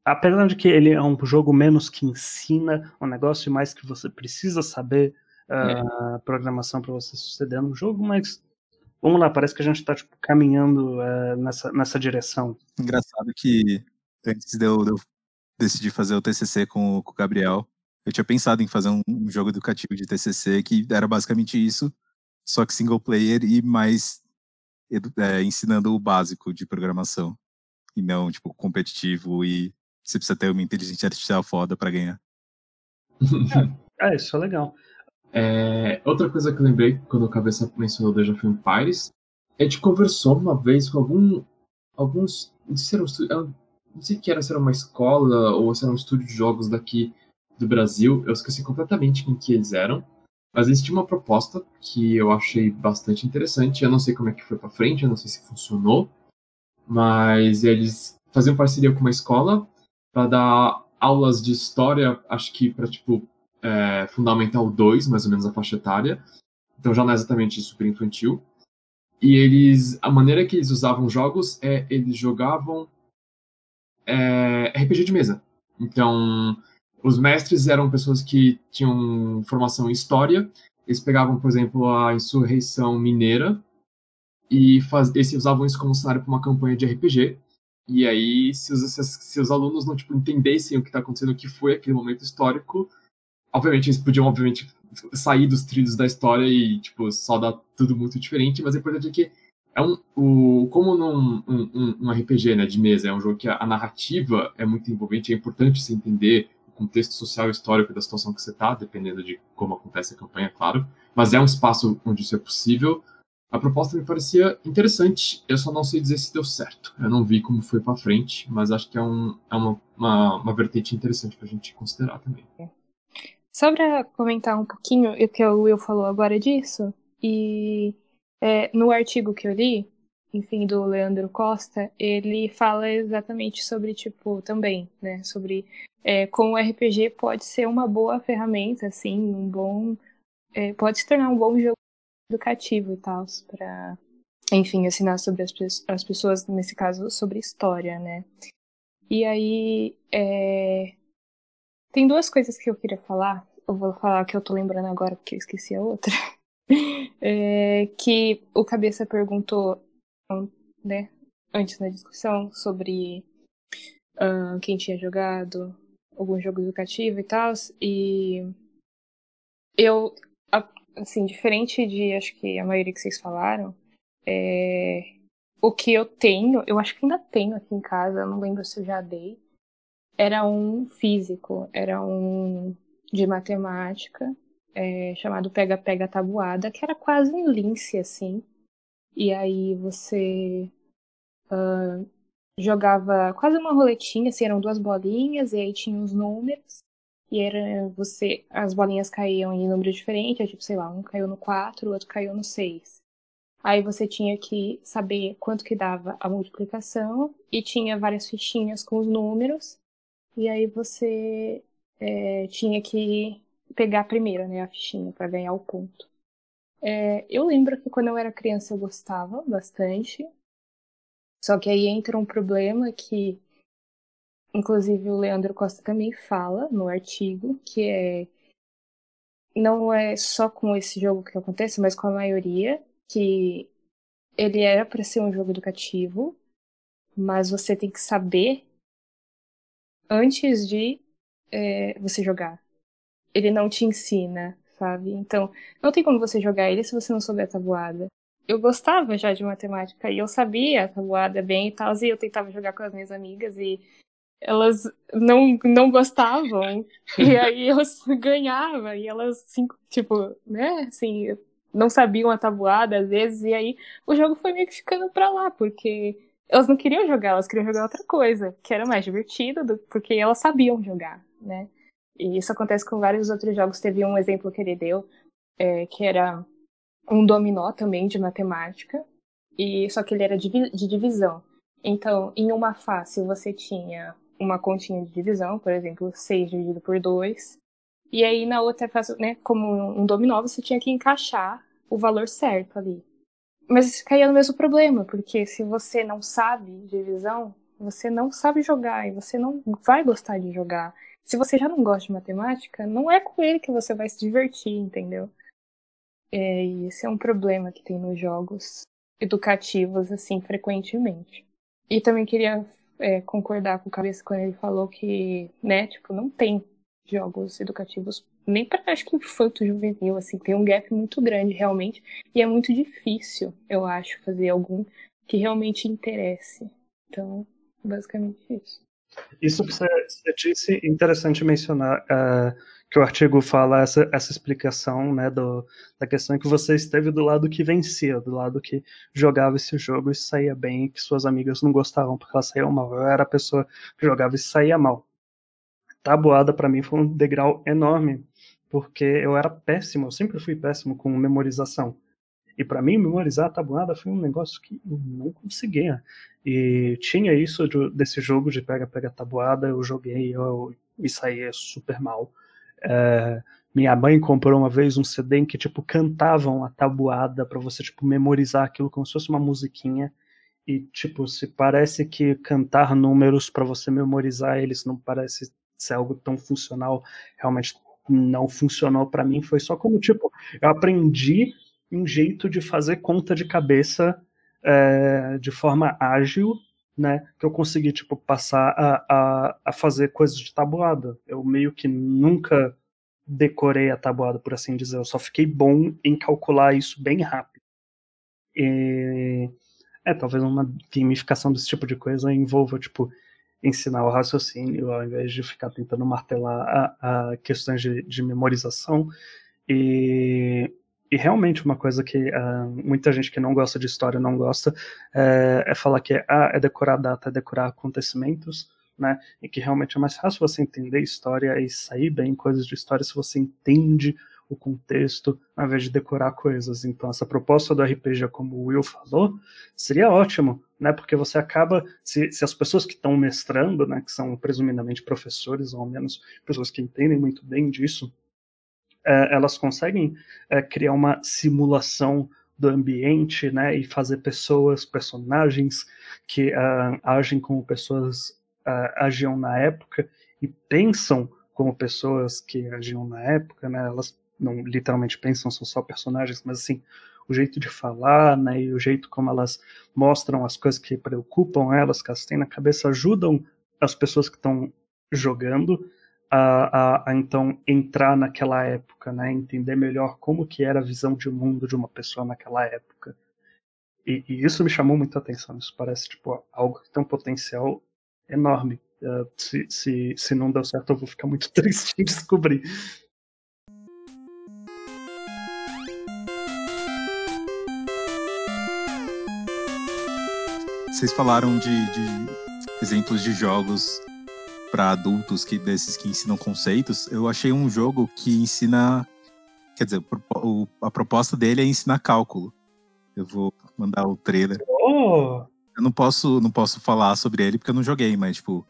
[SPEAKER 4] apesar de que ele é um jogo menos que ensina um negócio mais que você precisa saber uh, é. programação para você suceder no jogo, mas vamos lá, parece que a gente está tipo, caminhando é, nessa, nessa direção.
[SPEAKER 12] Engraçado que antes de eu, de eu decidir fazer o TCC com, com, o Gabriel, eu tinha pensado em fazer um, um, jogo educativo de TCC que era basicamente isso, só que single player e mais é, ensinando o básico de programação e não tipo competitivo e você precisa ter uma inteligência artificial foda para ganhar.
[SPEAKER 4] É, isso é legal.
[SPEAKER 2] É, outra coisa que eu lembrei quando o Cabeça mencionou Deja Film Paris, a gente conversou uma vez com algum, alguns. Não sei se era um, não sei que era, se era uma escola ou se era um estúdio de jogos daqui do Brasil, eu esqueci completamente quem que eles eram, mas eles tinham uma proposta que eu achei bastante interessante. Eu não sei como é que foi para frente, eu não sei se funcionou, mas eles faziam parceria com uma escola para dar aulas de história, acho que para tipo é, Fundamental 2, mais ou menos a faixa etária. Então já não é exatamente super infantil. E eles, a maneira que eles usavam jogos é eles jogavam é, RPG de mesa. Então, os mestres eram pessoas que tinham formação em história. Eles pegavam, por exemplo, a insurreição mineira e faz, eles usavam isso como cenário para uma campanha de RPG. E aí, se os, se os alunos não tipo, entendessem o que está acontecendo, o que foi aquele momento histórico, obviamente eles podiam, obviamente, sair dos trilhos da história e, tipo, só dar tudo muito diferente, mas o importante é que é um, o, como num um, um, RPG né, de mesa é um jogo que a, a, narrativa é muito envolvente, é importante você entender o contexto social e histórico da situação que você está, dependendo de como acontece a campanha, claro, mas é um espaço onde isso é possível. A proposta me parecia interessante, eu só não sei dizer se deu certo. Eu não vi como foi para frente, mas acho que é, um, é uma, uma, uma vertente interessante para a gente considerar também.
[SPEAKER 8] Só para comentar um pouquinho o que o Will falou agora disso, e é, no artigo que eu li, enfim, do Leandro Costa, ele fala exatamente sobre, tipo, também, né, sobre é, como o RPG pode ser uma boa ferramenta, assim, um bom, é, pode se tornar um bom jogo educativo e tal, para, enfim, ensinar sobre as, as pessoas, nesse caso, sobre história, né. E aí, é, tem duas coisas que eu queria falar. Eu vou falar que eu tô lembrando agora porque eu esqueci a outra. É, que o Cabeça perguntou, né, antes na discussão sobre uh, quem tinha jogado algum jogo educativo e tal. E eu, assim, diferente de acho que a maioria que vocês falaram, é, o que eu tenho, eu acho que ainda tenho aqui em casa, não lembro se eu já dei, era um físico, era um de matemática, é, chamado Pega Pega Tabuada, que era quase um lince, assim. E aí você uh, jogava quase uma roletinha, assim, eram duas bolinhas, e aí tinha os números. E era você. As bolinhas caíam em números diferentes, tipo, sei lá, um caiu no 4, o outro caiu no 6. Aí você tinha que saber quanto que dava a multiplicação e tinha várias fichinhas com os números. E aí você é, tinha que pegar primeiro, né, a fichinha para ganhar o ponto. É, eu lembro que quando eu era criança eu gostava bastante. Só que aí entra um problema que, inclusive, o Leandro Costa também fala no artigo, que é não é só com esse jogo que acontece, mas com a maioria, que ele era para ser um jogo educativo, mas você tem que saber antes de é, você jogar. Ele não te ensina, sabe? Então, não tem como você jogar ele se você não souber a tabuada. Eu gostava já de matemática e eu sabia a tabuada bem e tal, e eu tentava jogar com as minhas amigas e elas não, não gostavam. e aí eu ganhava e elas, assim, tipo, né, assim, não sabiam a tabuada às vezes, e aí o jogo foi meio que ficando pra lá, porque elas não queriam jogar, elas queriam jogar outra coisa, que era mais divertido, do, porque elas sabiam jogar, né? E isso acontece com vários outros jogos. Teve um exemplo que ele deu, é, que era um dominó também de matemática, e só que ele era de, de divisão. Então, em uma face você tinha uma continha de divisão, por exemplo, 6 dividido por 2. E aí na outra face, né, como um dominó, você tinha que encaixar o valor certo ali. Mas caía no mesmo problema, porque se você não sabe divisão, você não sabe jogar e você não vai gostar de jogar. Se você já não gosta de matemática, não é com ele que você vai se divertir, entendeu? É, e esse é um problema que tem nos jogos educativos, assim, frequentemente. E também queria é, concordar com o Cabeça quando ele falou que, né, tipo, não tem jogos educativos nem para acho que infanto juvenil, assim, tem um gap muito grande realmente, e é muito difícil, eu acho, fazer algum que realmente interesse. Então, basicamente isso.
[SPEAKER 4] Isso que você, disse, interessante mencionar uh, que o artigo fala essa, essa explicação né, do, da questão que você esteve do lado que vencia, do lado que jogava esse jogo e saía bem, que suas amigas não gostavam porque elas saíam mal. Eu era a pessoa que jogava e saía mal. Tabuada para mim foi um degrau enorme, porque eu era péssimo, eu sempre fui péssimo com memorização. E para mim, memorizar a tabuada foi um negócio que eu não conseguia. E tinha isso de, desse jogo de pega-pega tabuada, eu joguei eu, e saía super mal. É, minha mãe comprou uma vez um CD em que, tipo, cantavam a tabuada para você, tipo, memorizar aquilo como se fosse uma musiquinha. E, tipo, se parece que cantar números para você memorizar eles não parece ser algo tão funcional, realmente não funcionou para mim. Foi só como, tipo, eu aprendi um jeito de fazer conta de cabeça é, de forma ágil, né? Que eu consegui, tipo, passar a, a, a fazer coisas de tabuada. Eu meio que nunca decorei a tabuada, por assim dizer. Eu só fiquei bom em calcular isso bem rápido. E, é, talvez uma gamificação desse tipo de coisa envolva, tipo, ensinar o raciocínio ao invés de ficar tentando martelar a, a questões de, de memorização. E e realmente uma coisa que uh, muita gente que não gosta de história não gosta é, é falar que ah, é decorar data, é decorar acontecimentos, né? E que realmente é mais fácil você entender história e sair bem coisas de história se você entende o contexto, ao invés de decorar coisas. Então, essa proposta do RPG, como o Will falou, seria ótimo, né? Porque você acaba, se, se as pessoas que estão mestrando, né, que são presumidamente professores, ou ao menos pessoas que entendem muito bem disso, é, elas conseguem é, criar uma simulação do ambiente, né, e fazer pessoas, personagens que uh, agem como pessoas uh, agiam na época e pensam como pessoas que agiam na época, né, elas não literalmente pensam, são só personagens, mas assim, o jeito de falar, né, e o jeito como elas mostram as coisas que preocupam elas, que elas têm na cabeça, ajudam as pessoas que estão jogando a, a, a, então entrar naquela época, né? Entender melhor como que era a visão de mundo de uma pessoa naquela época. E, e isso me chamou muita atenção. Isso parece tipo algo que tem um potencial enorme. Uh, se, se, se não der certo, eu vou ficar muito triste em descobrir.
[SPEAKER 12] Vocês falaram de, de exemplos de jogos para adultos que desses que ensinam conceitos. Eu achei um jogo que ensina, quer dizer, a proposta dele é ensinar cálculo. Eu vou mandar o trailer.
[SPEAKER 4] Oh!
[SPEAKER 12] Eu não posso, não posso falar sobre ele porque eu não joguei, mas tipo,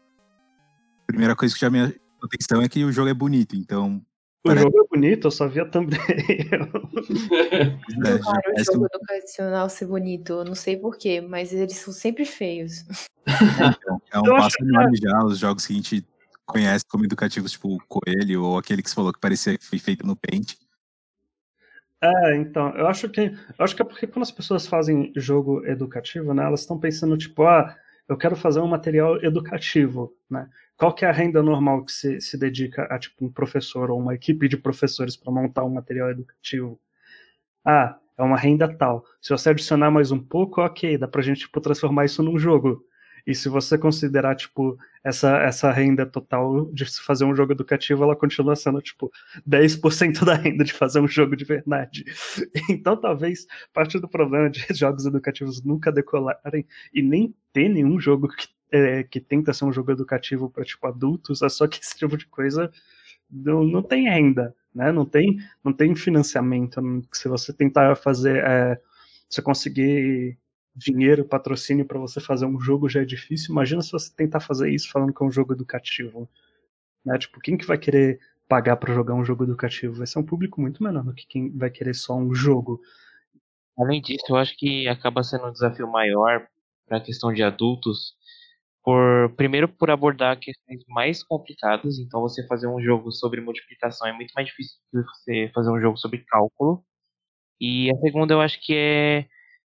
[SPEAKER 12] a primeira coisa que já me atenção é que o jogo é bonito, então
[SPEAKER 4] o Parece... jogo é bonito, eu só vi a thumbnail.
[SPEAKER 11] é, claro, o jogo educacional ser bonito, eu não sei porquê, mas eles são sempre feios.
[SPEAKER 12] É, é um passo enorme já, os jogos que a gente conhece como educativos, tipo o Coelho, ou aquele que você falou que parecia que foi feito no Paint.
[SPEAKER 4] É, então, eu acho que eu acho que é porque quando as pessoas fazem jogo educativo, né, elas estão pensando, tipo, ah, eu quero fazer um material educativo, né? Qual que é a renda normal que se, se dedica a tipo um professor ou uma equipe de professores para montar um material educativo? Ah, é uma renda tal. Se você adicionar mais um pouco, ok, dá pra gente tipo, transformar isso num jogo. E se você considerar, tipo, essa, essa renda total de se fazer um jogo educativo, ela continua sendo, tipo, 10% da renda de fazer um jogo de verdade. Então, talvez parte do problema de jogos educativos nunca decolarem e nem ter nenhum jogo que, é, que tenta ser um jogo educativo para, tipo, adultos, é só que esse tipo de coisa não, não tem renda, né? Não tem, não tem financiamento. Se você tentar fazer... É, você conseguir dinheiro, patrocínio para você fazer um jogo já é difícil. Imagina se você tentar fazer isso falando que é um jogo educativo. Né? Tipo, quem que vai querer pagar para jogar um jogo educativo? Vai ser um público muito menor do que quem vai querer só um jogo.
[SPEAKER 5] Além disso, eu acho que acaba sendo um desafio maior para a questão de adultos, por primeiro por abordar questões mais complicadas. Então, você fazer um jogo sobre multiplicação é muito mais difícil do que você fazer um jogo sobre cálculo. E a segunda, eu acho que é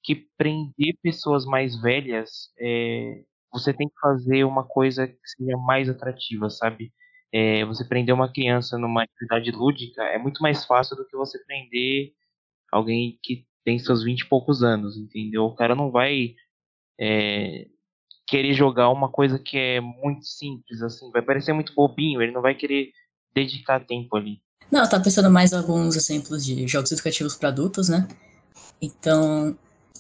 [SPEAKER 5] que prender pessoas mais velhas, é, você tem que fazer uma coisa que seja mais atrativa, sabe? É, você prender uma criança numa atividade lúdica é muito mais fácil do que você prender alguém que tem seus 20 e poucos anos, entendeu? O cara não vai é, querer jogar uma coisa que é muito simples, assim, vai parecer muito bobinho, ele não vai querer dedicar tempo ali.
[SPEAKER 9] Não, eu tava pensando mais alguns exemplos de jogos educativos para adultos, né? Então,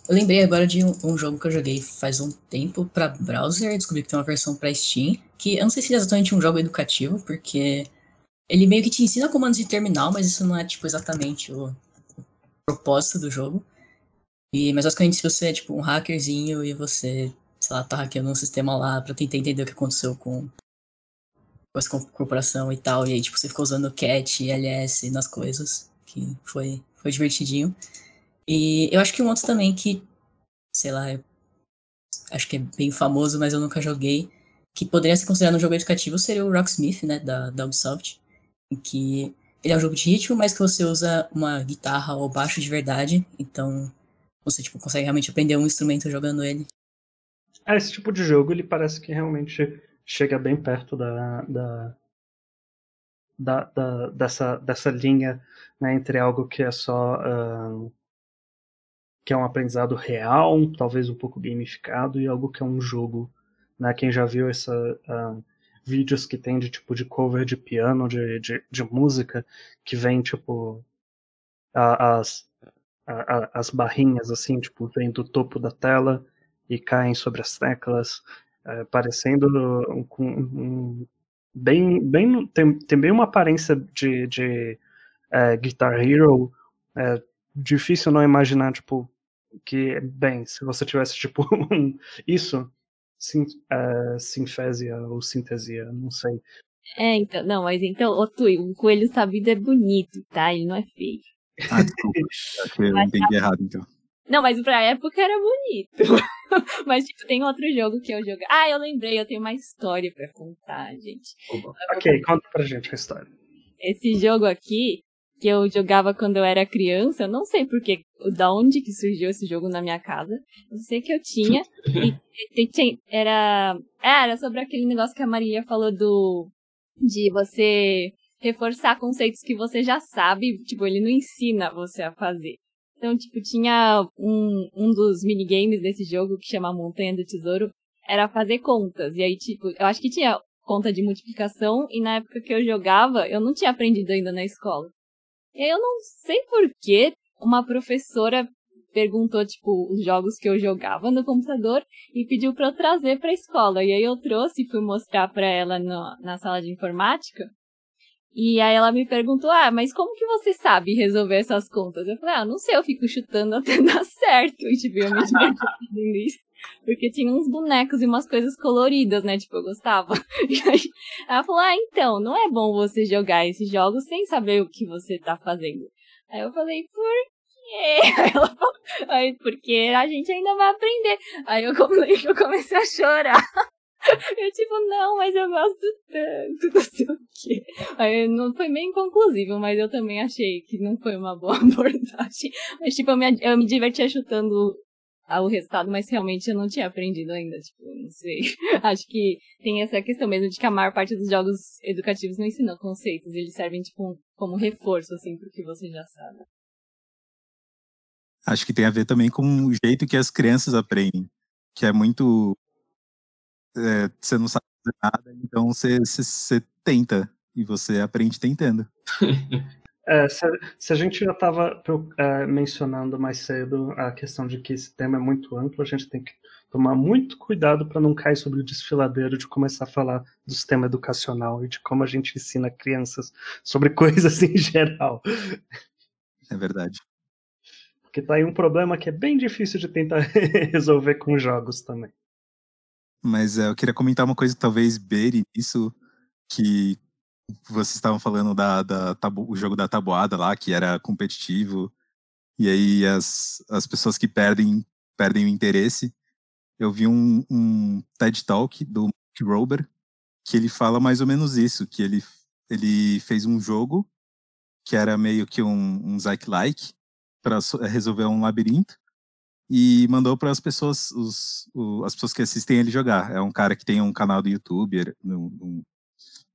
[SPEAKER 9] eu lembrei agora de um, um, jogo que eu joguei faz um tempo para browser, descobri que tem uma versão para Steam, que eu não sei se é exatamente um jogo educativo, porque ele meio que te ensina comandos de terminal, mas isso não é tipo exatamente o, o propósito do jogo. E, mas basicamente se você é tipo um hackerzinho e você, sei lá, tá hackeando um sistema lá pra tentar entender o que aconteceu com, com essa corporação e tal, e aí tipo você ficou usando cat e ls nas coisas, que foi, foi divertidinho. E eu acho que um outro também que, sei lá, acho que é bem famoso, mas eu nunca joguei, que poderia ser considerado um jogo educativo seria o Rocksmith, né, da, da Ubisoft, em que ele é um jogo de ritmo, mas que você usa uma guitarra ou baixo de verdade, então você tipo, consegue realmente aprender um instrumento jogando ele.
[SPEAKER 4] É, esse tipo de jogo ele parece que realmente chega bem perto da, da, da, da dessa, dessa linha né, entre algo que é só uh, que é um aprendizado real, talvez um pouco gamificado, e algo que é um jogo. Né? Quem já viu essa uh, vídeos que tem de tipo de cover de piano, de, de, de música, que vem tipo a, as, a, as barrinhas assim, tipo, vem do topo da tela e caem sobre as teclas, uh, parecendo um, um, bem, bem tem, tem bem uma aparência de, de uh, Guitar Hero, uh, difícil não imaginar, tipo, que, bem, se você tivesse, tipo, um, isso, sim, uh, sinfésia ou sintesia, não sei.
[SPEAKER 7] É, então, não, mas então, ô Tui, o coelho sabido é bonito, tá? Ele não é feio.
[SPEAKER 12] Ah, desculpa, eu entendi errado, então.
[SPEAKER 7] Não, mas pra época era bonito. mas, tipo, tem outro jogo que eu joguei. Ah, eu lembrei, eu tenho uma história pra contar, gente.
[SPEAKER 4] Ok, conta pra gente a história.
[SPEAKER 7] Esse jogo aqui, que eu jogava quando eu era criança. Eu não sei porque, da onde que surgiu esse jogo na minha casa. Eu sei que eu tinha. e, e, era, é, era sobre aquele negócio que a Maria falou do de você reforçar conceitos que você já sabe, tipo, ele não ensina você a fazer. Então, tipo, tinha um, um dos minigames desse jogo que chama Montanha do Tesouro, era fazer contas. E aí, tipo, eu acho que tinha conta de multiplicação, e na época que eu jogava, eu não tinha aprendido ainda na escola. Eu não sei porquê, uma professora perguntou, tipo, os jogos que eu jogava no computador e pediu para eu trazer para escola. E aí eu trouxe e fui mostrar para ela no, na sala de informática. E aí ela me perguntou, ah, mas como que você sabe resolver essas contas? Eu falei, ah, não sei, eu fico chutando até dar certo. E tipo, eu me isso. Porque tinha uns bonecos e umas coisas coloridas, né? Tipo, eu gostava. Aí ela falou, ah, então, não é bom você jogar esses jogos sem saber o que você tá fazendo. Aí eu falei, por quê? Aí ela falou, aí, porque a gente ainda vai aprender. Aí eu comecei a chorar. Eu, tipo, não, mas eu gosto tanto, não sei o quê. Aí não foi meio inconclusivo, mas eu também achei que não foi uma boa abordagem. Mas, tipo, eu me, eu me divertia chutando o resultado, mas realmente eu não tinha aprendido ainda, tipo, não sei. Acho que tem essa questão mesmo de que a maior parte dos jogos educativos não ensinam conceitos, eles servem, tipo, como reforço, assim, pro que você já sabe.
[SPEAKER 12] Acho que tem a ver também com o jeito que as crianças aprendem, que é muito é, você não sabe fazer nada, então você, você, você tenta e você aprende tentando.
[SPEAKER 4] É, se, se, a gente já estava é, mencionando mais cedo a questão de que esse tema é muito amplo, a gente tem que tomar muito cuidado para não cair sobre o desfiladeiro de começar a falar do sistema educacional e de como a gente ensina crianças sobre coisas em geral.
[SPEAKER 12] É verdade.
[SPEAKER 4] Porque tá aí um problema que é bem difícil de tentar resolver com jogos também.
[SPEAKER 12] Mas é, eu queria comentar uma coisa talvez beire isso, que vocês estavam falando da, da tabu, o jogo da tabuada lá, que era competitivo, e aí as, as pessoas que perdem, perdem o interesse. Eu vi um, um TED Talk do Mark Rober, que ele fala mais ou menos isso, que ele, ele fez um jogo que era meio que um, um Zyke-like para resolver um labirinto, e mandou para as pessoas, os, o, as pessoas que assistem ele jogar. É um cara que tem um canal do YouTube,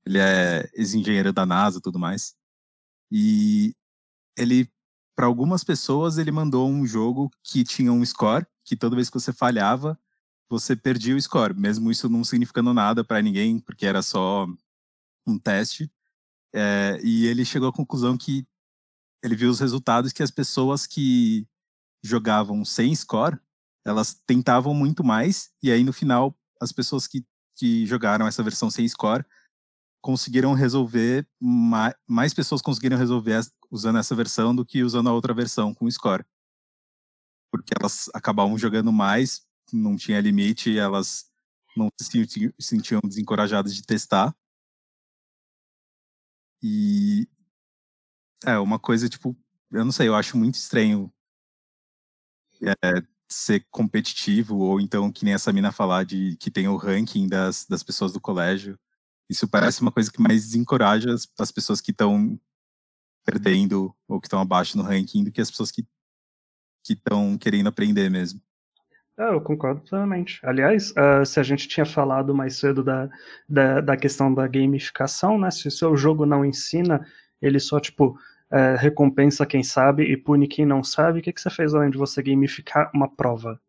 [SPEAKER 12] ele é ex-engenheiro da NASA, tudo mais. E ele, para algumas pessoas, ele mandou um jogo que tinha um score, que toda vez que você falhava, você perdia o score, mesmo isso não significando nada para ninguém, porque era só um teste. É, e ele chegou à conclusão que ele viu os resultados que as pessoas que jogavam sem score, elas tentavam muito mais, e aí no final, as pessoas que, que jogaram essa versão sem score conseguiram resolver, mais, mais pessoas conseguiram resolver usando essa versão do que usando a outra versão com score. Porque elas acabavam jogando mais, não tinha limite, elas não se sentiam desencorajadas de testar. E é uma coisa, tipo, eu não sei, eu acho muito estranho é, ser competitivo, ou então, que nem essa mina falar de que tem o ranking das, das pessoas do colégio. Isso parece uma coisa que mais desencoraja as, as pessoas que estão perdendo ou que estão abaixo no ranking do que as pessoas que estão querendo aprender mesmo.
[SPEAKER 4] É, eu concordo plenamente. Aliás, uh, se a gente tinha falado mais cedo da, da, da, questão da gamificação, né? Se o seu jogo não ensina, ele só, tipo, é, recompensa quem sabe e pune quem não sabe, o que, que você fez além de você gamificar uma prova?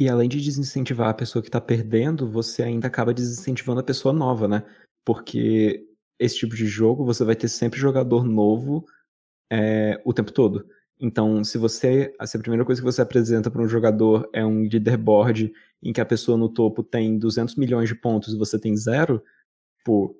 [SPEAKER 10] E além de desincentivar a pessoa que está perdendo, você ainda acaba desincentivando a pessoa nova, né? Porque esse tipo de jogo você vai ter sempre jogador novo é, o tempo todo. Então, se você. Se a primeira coisa que você apresenta para um jogador é um leaderboard em que a pessoa no topo tem 200 milhões de pontos e você tem zero, pô,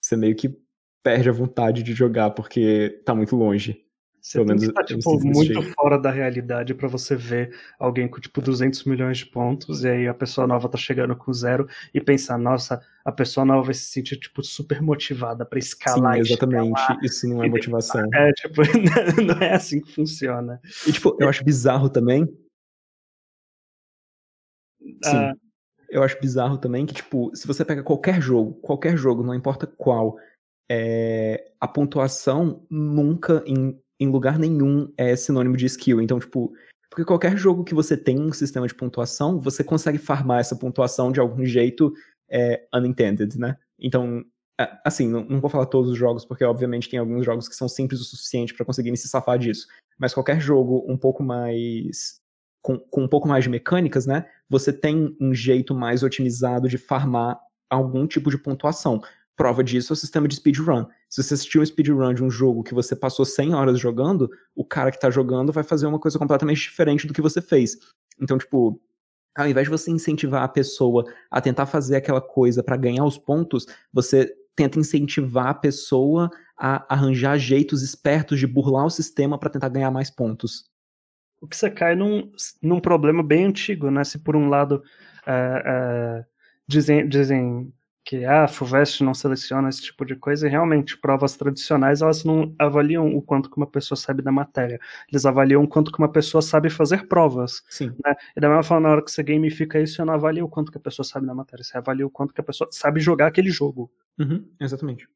[SPEAKER 10] você meio que perde a vontade de jogar porque tá muito longe.
[SPEAKER 4] Você Pelo menos tá, tipo, muito fora da realidade para você ver alguém com, tipo, 200 milhões de pontos e aí a pessoa nova tá chegando com zero e pensar, nossa, a pessoa nova vai se sentir, tipo, super motivada para escalar.
[SPEAKER 10] Sim, exatamente. Isso não é motivação.
[SPEAKER 4] É, tipo, não é assim que funciona.
[SPEAKER 10] E, tipo, eu acho bizarro também. Sim. Ah. Eu acho bizarro também que, tipo, se você pega qualquer jogo, qualquer jogo, não importa qual, é, a pontuação nunca, em, em lugar nenhum, é sinônimo de skill. Então, tipo, porque qualquer jogo que você tem um sistema de pontuação, você consegue farmar essa pontuação de algum jeito é unintended, né? Então, assim, não, não, vou falar todos os jogos, porque obviamente tem alguns jogos que são simples o suficiente para conseguirem se safar disso. Mas qualquer jogo um pouco mais. Com, com um pouco mais de mecânicas, né? Você tem um jeito mais otimizado de farmar algum tipo de pontuação. Prova disso é o sistema de speedrun. Se você assistiu um speedrun de um jogo que você passou 100 horas jogando, o cara que tá jogando vai fazer uma coisa completamente diferente do que você fez. Então, tipo, ao invés de você incentivar a pessoa a tentar fazer aquela coisa para ganhar os pontos, você tenta incentivar a pessoa a arranjar jeitos espertos de burlar o sistema para tentar ganhar mais pontos.
[SPEAKER 4] O que você cai num, num problema bem antigo, né? Se por um lado é, é, dizem, dizem que ah, a FUVEST não seleciona esse tipo de coisa, e realmente, provas tradicionais, elas não avaliam o quanto que uma pessoa sabe da matéria, eles avaliam o quanto que uma pessoa sabe fazer provas.
[SPEAKER 10] Sim.
[SPEAKER 4] Né? E da mesma forma, na hora que você gamifica isso, você não avalia o quanto que a pessoa sabe da matéria, você avalia o quanto que a pessoa sabe jogar aquele jogo.
[SPEAKER 10] Uhum, exatamente.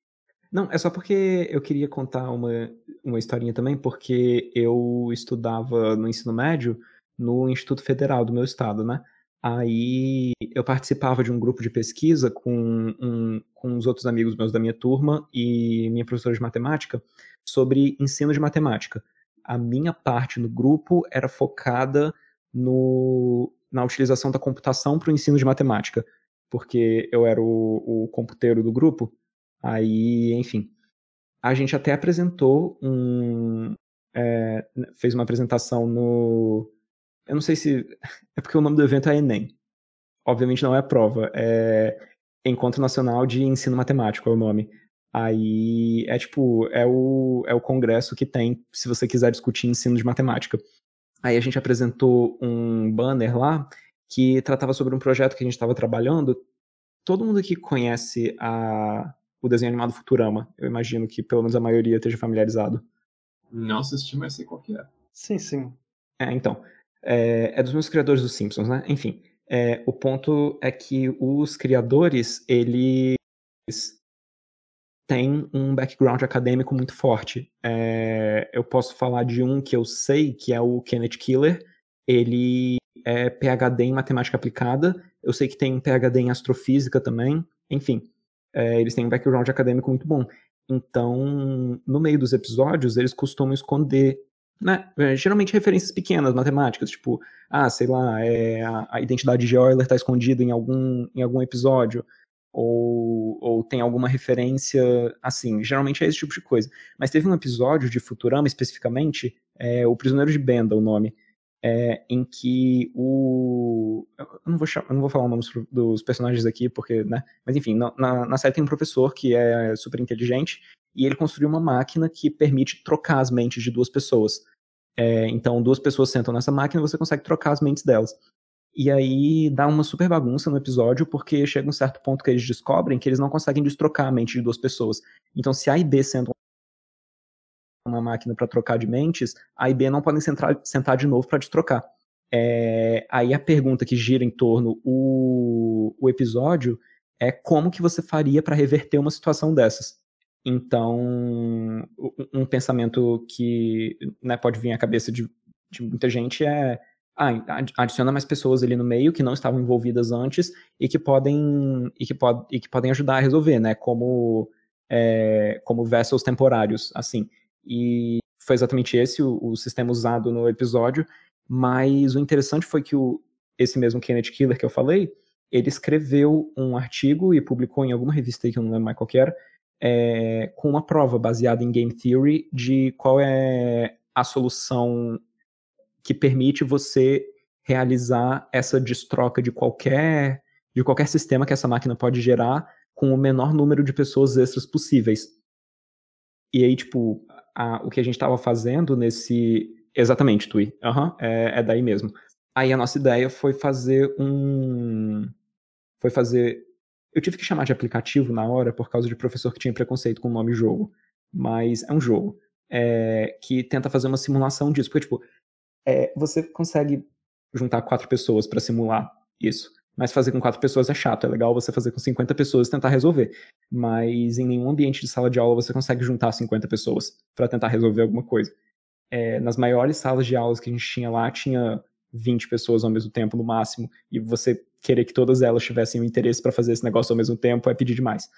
[SPEAKER 10] Não, é só porque eu queria contar uma, uma historinha também, porque eu estudava no ensino médio no Instituto Federal do meu estado, né? Aí eu participava de um grupo de pesquisa com, um, com os outros amigos meus da minha turma e minha professora de matemática sobre ensino de matemática. A minha parte no grupo era focada no, na utilização da computação para o ensino de matemática, porque eu era o, o computeiro do grupo. Aí, enfim, a gente até apresentou um. É, fez uma apresentação no eu não sei se. É porque o nome do evento é Enem. Obviamente não é a prova. É Encontro Nacional de Ensino Matemático é o nome. Aí é tipo, é o, é o congresso que tem, se você quiser discutir ensino de matemática. Aí a gente apresentou um banner lá que tratava sobre um projeto que a gente estava trabalhando. Todo mundo aqui conhece a, o desenho animado Futurama. Eu imagino que pelo menos a maioria esteja familiarizado.
[SPEAKER 2] Não assisti, mas sei qual que é.
[SPEAKER 4] Sim, sim.
[SPEAKER 10] É, então. É, é dos meus criadores dos Simpsons, né? Enfim, é, o ponto é que os criadores, eles têm um background acadêmico muito forte. É, eu posso falar de um que eu sei, que é o Kenneth Killer. Ele é PhD em matemática aplicada. Eu sei que tem PhD em astrofísica também. Enfim, é, eles têm um background acadêmico muito bom. Então, no meio dos episódios, eles costumam esconder né, é, geralmente referências pequenas, matemáticas, tipo, ah, sei lá, é, a, a identidade de Euler está escondida em algum, em algum episódio, ou, ou tem alguma referência assim, geralmente é esse tipo de coisa. Mas teve um episódio de Futurama, especificamente, é, O Prisioneiro de Benda, o nome, é, em que o. Eu não, vou chamar, não vou falar o nome dos personagens aqui, porque, né? Mas enfim, na, na série tem um professor que é super inteligente e ele construiu uma máquina que permite trocar as mentes de duas pessoas. É, então, duas pessoas sentam nessa máquina e você consegue trocar as mentes delas. E aí dá uma super bagunça no episódio, porque chega um certo ponto que eles descobrem que eles não conseguem destrocar a mente de duas pessoas. Então, se A e B sentam uma máquina para trocar de mentes, A e B não podem sentar, sentar de novo para destrocar. É, aí a pergunta que gira em torno o, o episódio é como que você faria para reverter uma situação dessas. Então, um pensamento que né, pode vir à cabeça de, de muita gente é ah, adiciona mais pessoas ali no meio que não estavam envolvidas antes e que podem e que, pod, e que podem ajudar a resolver, né? Como é, como vessels temporários, assim. E foi exatamente esse o, o, sistema usado no episódio. Mas o interessante foi que o, esse mesmo Kenneth Killer que eu falei, ele escreveu um artigo e publicou em alguma revista que eu não lembro mais qual era, é, com uma prova baseada em game theory de qual é a solução que permite você realizar essa destroca de qualquer de qualquer sistema que essa máquina pode gerar com o menor número de pessoas extras possíveis. E aí, tipo, a, o que a gente estava fazendo nesse. Exatamente, Tui. Uhum, é, é daí mesmo. Aí a nossa ideia foi fazer um. Foi fazer eu tive que chamar de aplicativo na hora por causa de professor que tinha preconceito com o nome jogo. Mas é um jogo é, que tenta fazer uma simulação disso. Porque, tipo, é, você consegue juntar quatro pessoas para simular isso. Mas fazer com quatro pessoas é chato. É legal você fazer com 50 pessoas e tentar resolver. Mas em nenhum ambiente de sala de aula você consegue juntar 50 pessoas para tentar resolver alguma coisa. É, nas maiores salas de aulas que a gente tinha lá, tinha 20 pessoas ao mesmo tempo no máximo, e você querer que todas elas tivessem o interesse para fazer esse negócio ao mesmo tempo é pedir demais.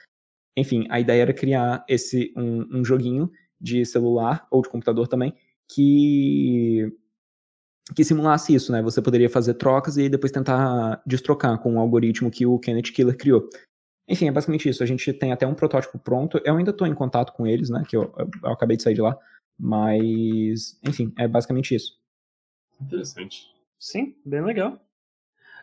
[SPEAKER 10] Enfim, a ideia era criar esse um, um joguinho de celular ou de computador também que que simulasse isso, né? Você poderia fazer trocas e depois tentar destrocar com o algoritmo que o Kenneth Killer criou. Enfim, é basicamente isso. A gente tem até um protótipo pronto. Eu ainda estou em contato com eles, né? Que eu, eu, eu, acabei de sair de lá. Mas, enfim, é basicamente isso.
[SPEAKER 2] Interessante.
[SPEAKER 4] Sim, bem legal.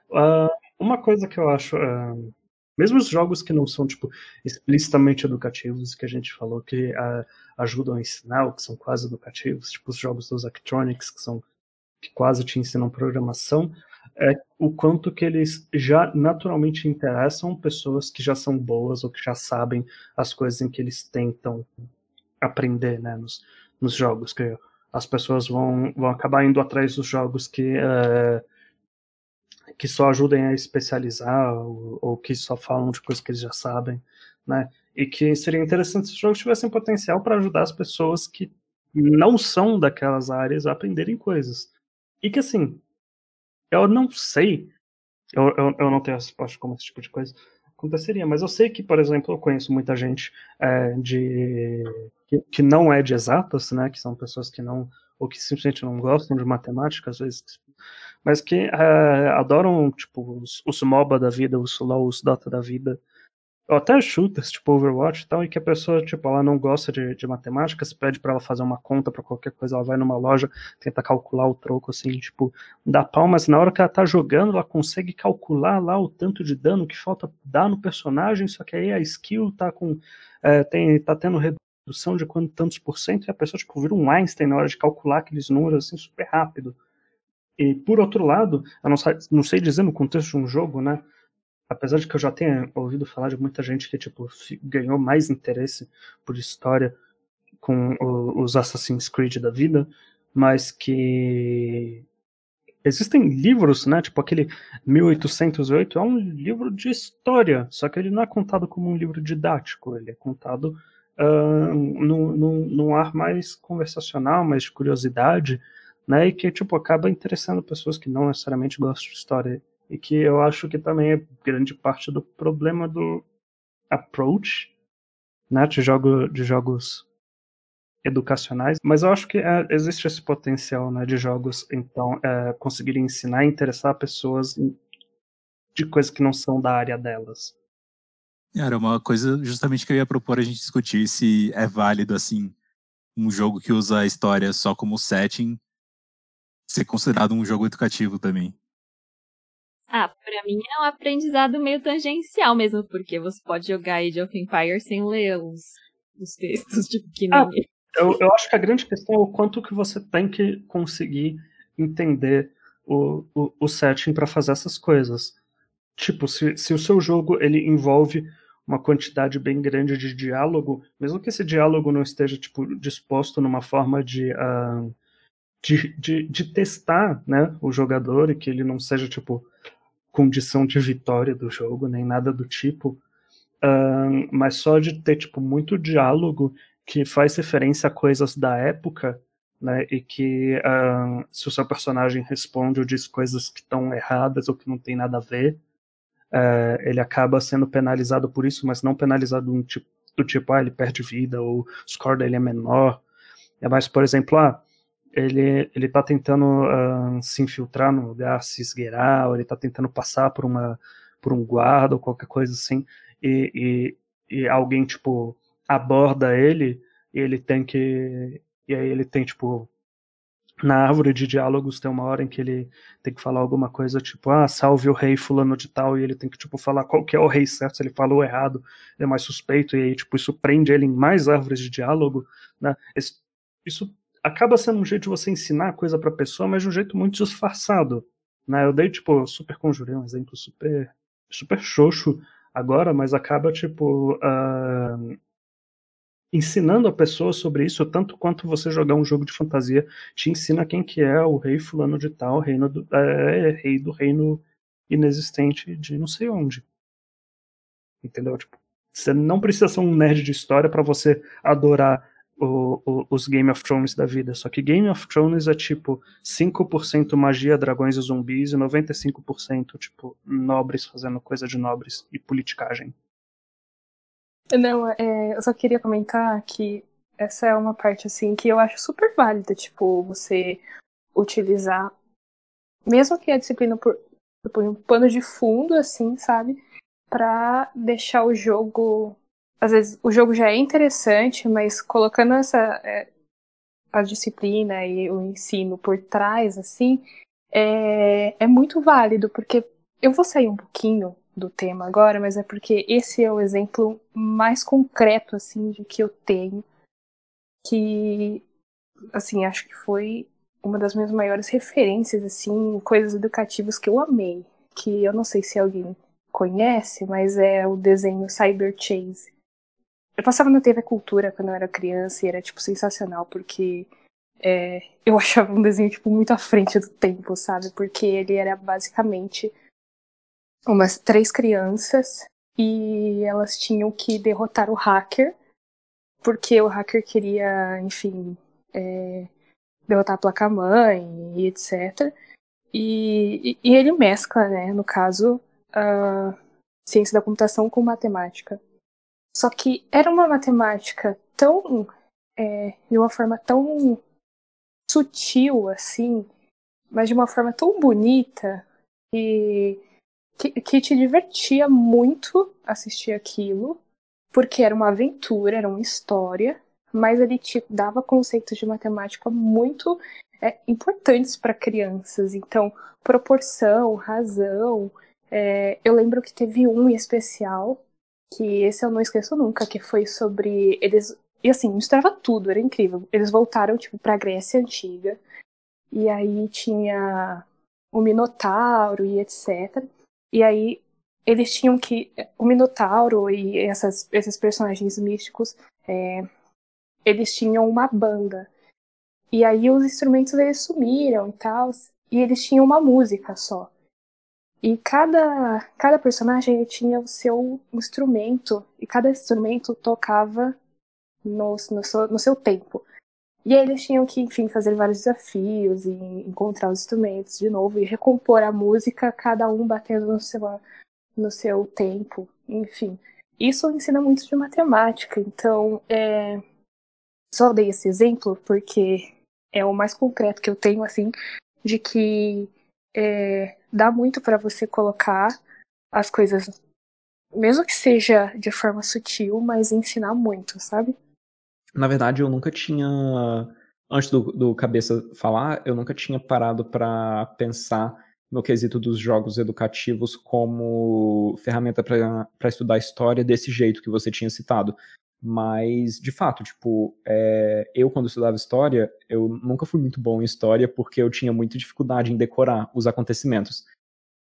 [SPEAKER 4] Uh, uma coisa que eu acho. Uh, mesmo os jogos que não são, tipo, explicitamente educativos, que a gente falou que uh, ajudam a ensinar, ou que são quase educativos, tipo os jogos dos Actronics, que são que quase te ensinam programação, é o quanto que eles já naturalmente interessam pessoas que já são boas ou que já sabem as coisas em que eles tentam aprender, né, nos, nos jogos, que as pessoas vão, vão acabar indo atrás dos jogos que é, que só ajudem a especializar ou, ou, que só falam de coisas que eles já sabem, né? E que seria interessante se os jogos tivessem potencial para ajudar as pessoas que não são daquelas áreas a aprenderem coisas. E que assim, eu não sei, eu, eu, eu não tenho resposta como esse tipo de coisa aconteceria, mas eu sei que, por exemplo, eu conheço muita gente é, de que, que, não é de exatas, né, que são pessoas que não, ou que simplesmente não gostam de matemática, às vezes, mas que é, adoram, tipo, os, os MOBA da vida, os LoL, os Dota da vida, ou até shooters, tipo Overwatch e tal, e que a pessoa, tipo, ela não gosta de, de matemática, se pede para ela fazer uma conta para qualquer coisa, ela vai numa loja, tenta calcular o troco, assim, tipo, dá pau, mas na hora que ela tá jogando, ela consegue calcular lá o tanto de dano que falta dar no personagem, só que aí a skill tá com, é, tem, tá tendo redução de quantos tantos por cento, e a pessoa, tipo, vira um Einstein na hora de calcular aqueles números, assim, super rápido. E, por outro lado, eu não, não sei dizer no contexto de um jogo, né, apesar de que eu já tenha ouvido falar de muita gente que tipo ganhou mais interesse por história com os Assassin's Creed da vida, mas que existem livros, né? Tipo aquele 1808 é um livro de história, só que ele não é contado como um livro didático, ele é contado uh, num, num, num ar mais conversacional, mais de curiosidade, né? E que tipo acaba interessando pessoas que não necessariamente gostam de história e que eu acho que também é grande parte do problema do approach né, de, jogo, de jogos educacionais, mas eu acho que é, existe esse potencial né, de jogos então é, conseguirem ensinar e interessar pessoas de coisas que não são da área delas.
[SPEAKER 12] Era uma coisa justamente que eu ia propor a gente discutir se é válido assim um jogo que usa a história só como setting ser considerado um jogo educativo também.
[SPEAKER 7] Ah, pra mim é um aprendizado meio tangencial mesmo, porque você pode jogar Age of Empires sem ler os, os textos, tipo, que nem... Ah,
[SPEAKER 4] eu, eu acho que a grande questão é o quanto que você tem que conseguir entender o, o, o setting para fazer essas coisas. Tipo, se, se o seu jogo ele envolve uma quantidade bem grande de diálogo, mesmo que esse diálogo não esteja tipo disposto numa forma de, uh, de, de, de, testar né, o jogador e que ele não seja tipo condição de vitória do jogo, nem nada do tipo, mas só de ter tipo muito diálogo que faz referência a coisas da época, né, e que se o seu personagem responde ou diz coisas que estão erradas ou que não tem nada a ver, uh, ele acaba sendo penalizado por isso, mas não penalizado do tipo, do tipo ah, ele perde vida ou o score dele é menor. É mais, por exemplo, ah, ele ele está tentando uh, se infiltrar no lugar, se esgueirar, ou ele está tentando passar por uma por um guarda ou qualquer coisa assim, e, e, e, alguém tipo aborda ele e ele tem que e aí ele tem tipo na árvore de diálogos tem uma hora em que ele tem que falar alguma coisa tipo ah salve o rei fulano de tal e ele tem que tipo falar qual que é o rei certo se ele falou errado ele é mais suspeito e aí tipo isso prende ele em mais árvores de diálogo né? Isso acaba sendo um jeito de você ensinar a coisa para a pessoa, mas de um jeito muito disfarçado. Né? Eu dei, tipo, super conjurei um exemplo super, super xoxo agora, mas acaba, tipo, uh, ensinando a pessoa sobre isso, tanto quanto você jogar um jogo de fantasia te ensina quem que é o rei fulano de tal, reino do, é, rei do reino inexistente de não sei onde. Entendeu? Tipo, você não precisa ser um nerd de história para você adorar o, o, os Game of Thrones da vida. Só que Game of Thrones é tipo 5% magia, dragões e zumbis e 95% tipo nobres fazendo coisa de nobres e politicagem.
[SPEAKER 8] Não, é, eu só queria comentar que essa é uma parte assim que eu acho super válida, tipo, você utilizar, mesmo que a disciplina por, por um pano de fundo, assim, sabe? Pra deixar o jogo. Às vezes o jogo já é interessante, mas colocando essa. É, a disciplina e o ensino por trás, assim, é, é muito válido, porque eu vou sair um pouquinho do tema agora, mas é porque esse é o exemplo mais concreto assim de que eu tenho que assim, acho que foi uma das minhas maiores referências assim, coisas educativas que eu amei, que eu não sei se alguém conhece, mas é o desenho Cyber Chase. Eu passava na TV Cultura quando eu era criança e era tipo sensacional porque é, eu achava um desenho tipo muito à frente do tempo, sabe? Porque ele era basicamente umas três crianças e elas tinham que derrotar o hacker, porque o hacker queria, enfim, é, derrotar a placa-mãe e etc. E, e, ele mescla, né, no caso, a ciência da computação com matemática. Só que era uma matemática tão. É, de uma forma tão sutil, assim, mas de uma forma tão bonita e que, que te divertia muito assistir aquilo, porque era uma aventura, era uma história, mas ele te dava conceitos de matemática muito é, importantes para crianças. Então, proporção, razão. É, eu lembro que teve um especial, que esse eu não esqueço nunca, que foi sobre. Eles. E assim, misturava tudo, era incrível. Eles voltaram, tipo, pra Grécia Antiga. E aí tinha o Minotauro e etc. E aí eles tinham que. O Minotauro e essas, esses personagens místicos, é, eles tinham uma banda. E aí os instrumentos eles sumiram e tal. E eles tinham uma música só. E cada, cada personagem tinha o seu instrumento. E cada instrumento tocava no, no, seu, no seu tempo. E aí eles tinham que, enfim, fazer vários desafios e encontrar os instrumentos de novo e recompor a música, cada um batendo no seu, no seu tempo, enfim. Isso ensina muito de matemática, então é... só dei esse exemplo porque é o mais concreto que eu tenho, assim, de que é... dá muito para você colocar as coisas, mesmo que seja de forma sutil, mas ensinar muito, sabe?
[SPEAKER 10] Na verdade, eu nunca tinha. Antes do, do Cabeça falar, eu nunca tinha parado para pensar no quesito dos jogos educativos como ferramenta para estudar história desse jeito que você tinha citado. Mas, de fato, tipo, é, eu quando estudava história, eu nunca fui muito bom em história porque eu tinha muita dificuldade em decorar os acontecimentos.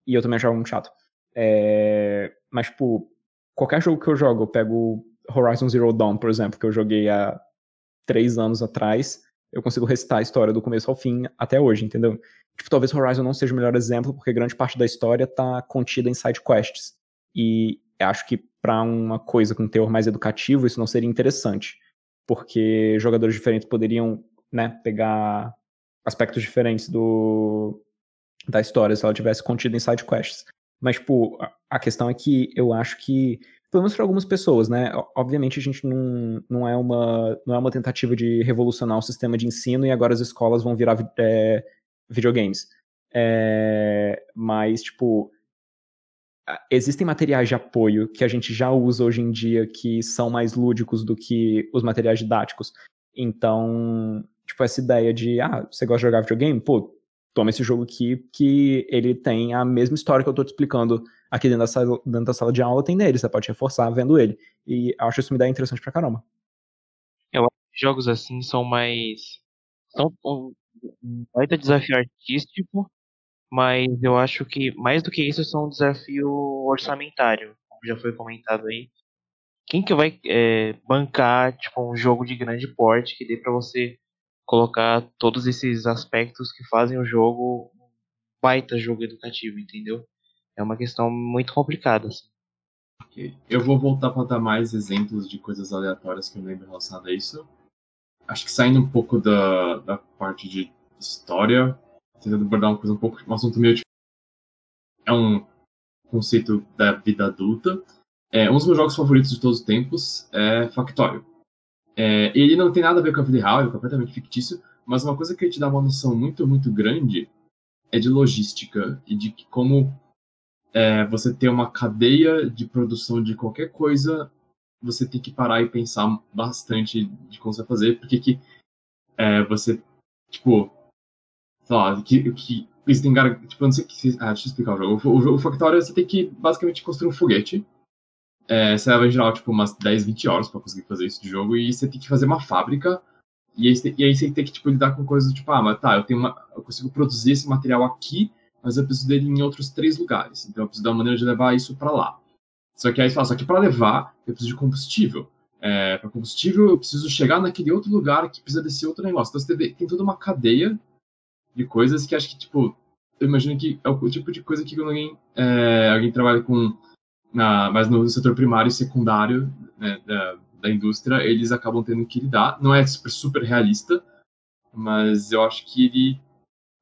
[SPEAKER 10] E eu também achava muito chato. É, mas, tipo, qualquer jogo que eu jogo, eu pego Horizon Zero Dawn, por exemplo, que eu joguei há três anos atrás, eu consigo recitar a história do começo ao fim até hoje, entendeu? Tipo, talvez Horizon não seja o melhor exemplo, porque grande parte da história tá contida em side quests. E acho que para uma coisa com teor mais educativo, isso não seria interessante. Porque jogadores diferentes poderiam, né, pegar aspectos diferentes do da história se ela tivesse contida em side quests. Mas, tipo, a questão é que eu acho que pelo menos para algumas pessoas, né? Obviamente a gente não, não, é uma, não é uma tentativa de revolucionar o sistema de ensino e agora as escolas vão virar é, videogames. É, mas, tipo, existem materiais de apoio que a gente já usa hoje em dia que são mais lúdicos do que os materiais didáticos. Então, tipo, essa ideia de, ah, você gosta de jogar videogame? Pô, toma esse jogo aqui que ele tem a mesma história que eu tô te explicando aqui dentro da sala, dentro da sala de aula, tem nele, você pode reforçar vendo ele. E acho isso uma ideia interessante pra caramba.
[SPEAKER 5] Eu acho que jogos assim são mais. são um baita desafio artístico, mas eu acho que mais do que isso são um desafio orçamentário, como já foi comentado aí. Quem que vai é, bancar tipo, um jogo de grande porte que dê para você colocar todos esses aspectos que fazem o jogo um baita jogo educativo, entendeu? É uma questão muito complicada. Assim.
[SPEAKER 2] Eu vou voltar para dar mais exemplos de coisas aleatórias que eu lembro relacionado a isso. acho que saindo um pouco da, da parte de história, tentando abordar uma coisa um pouco, um assunto meio tipo, é um conceito da vida adulta. É, um dos meus jogos favoritos de todos os tempos é Factório. É, ele não tem nada a ver com a vida real, é completamente fictício, mas uma coisa que te dá uma noção muito, muito grande é de logística e de como é, você ter uma cadeia de produção de qualquer coisa, você tem que parar e pensar bastante de como você vai fazer, porque que é, você, tipo, lá, que, que existem, tipo, não sei que, ah, deixa eu explicar o jogo. O, o, o Factorio, você tem que basicamente construir um foguete, é, você leva em geral, tipo, umas 10, 20 horas para conseguir fazer isso de jogo, e você tem que fazer uma fábrica, e aí, e aí você tem que, tipo, lidar com coisas, tipo, ah, mas tá, eu tenho uma, eu consigo produzir esse material aqui, mas eu preciso dele em outros três lugares. Então eu preciso dar uma maneira de levar isso para lá. Só que aí você fala, só que para levar, eu preciso de combustível. É, para combustível, eu preciso chegar naquele outro lugar que precisa desse outro negócio. Então você tem toda uma cadeia de coisas que acho que, tipo, eu imagino que é o tipo de coisa que quando alguém, é, alguém trabalha com, na, mas no setor primário e secundário né, da, da indústria, eles acabam tendo que lidar. Não é super, super realista, mas eu acho que ele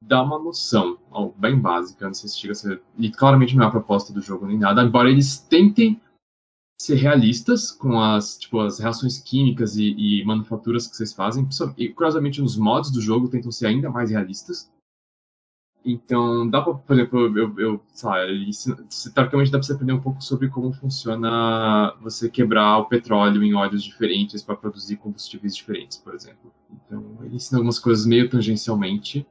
[SPEAKER 2] dá uma noção bem básica, não sei se chega a ser. E claramente não é a proposta do jogo nem nada, embora eles tentem ser realistas com as, tipo, as reações químicas e, e manufaturas que vocês fazem. E, curiosamente, nos mods do jogo tentam ser ainda mais realistas. Então, dá pra, por exemplo, eu, eu sei lá, teoricamente dá pra você aprender um pouco sobre como funciona você quebrar o petróleo em óleos diferentes para produzir combustíveis diferentes, por exemplo. Então, ele ensina algumas coisas meio tangencialmente,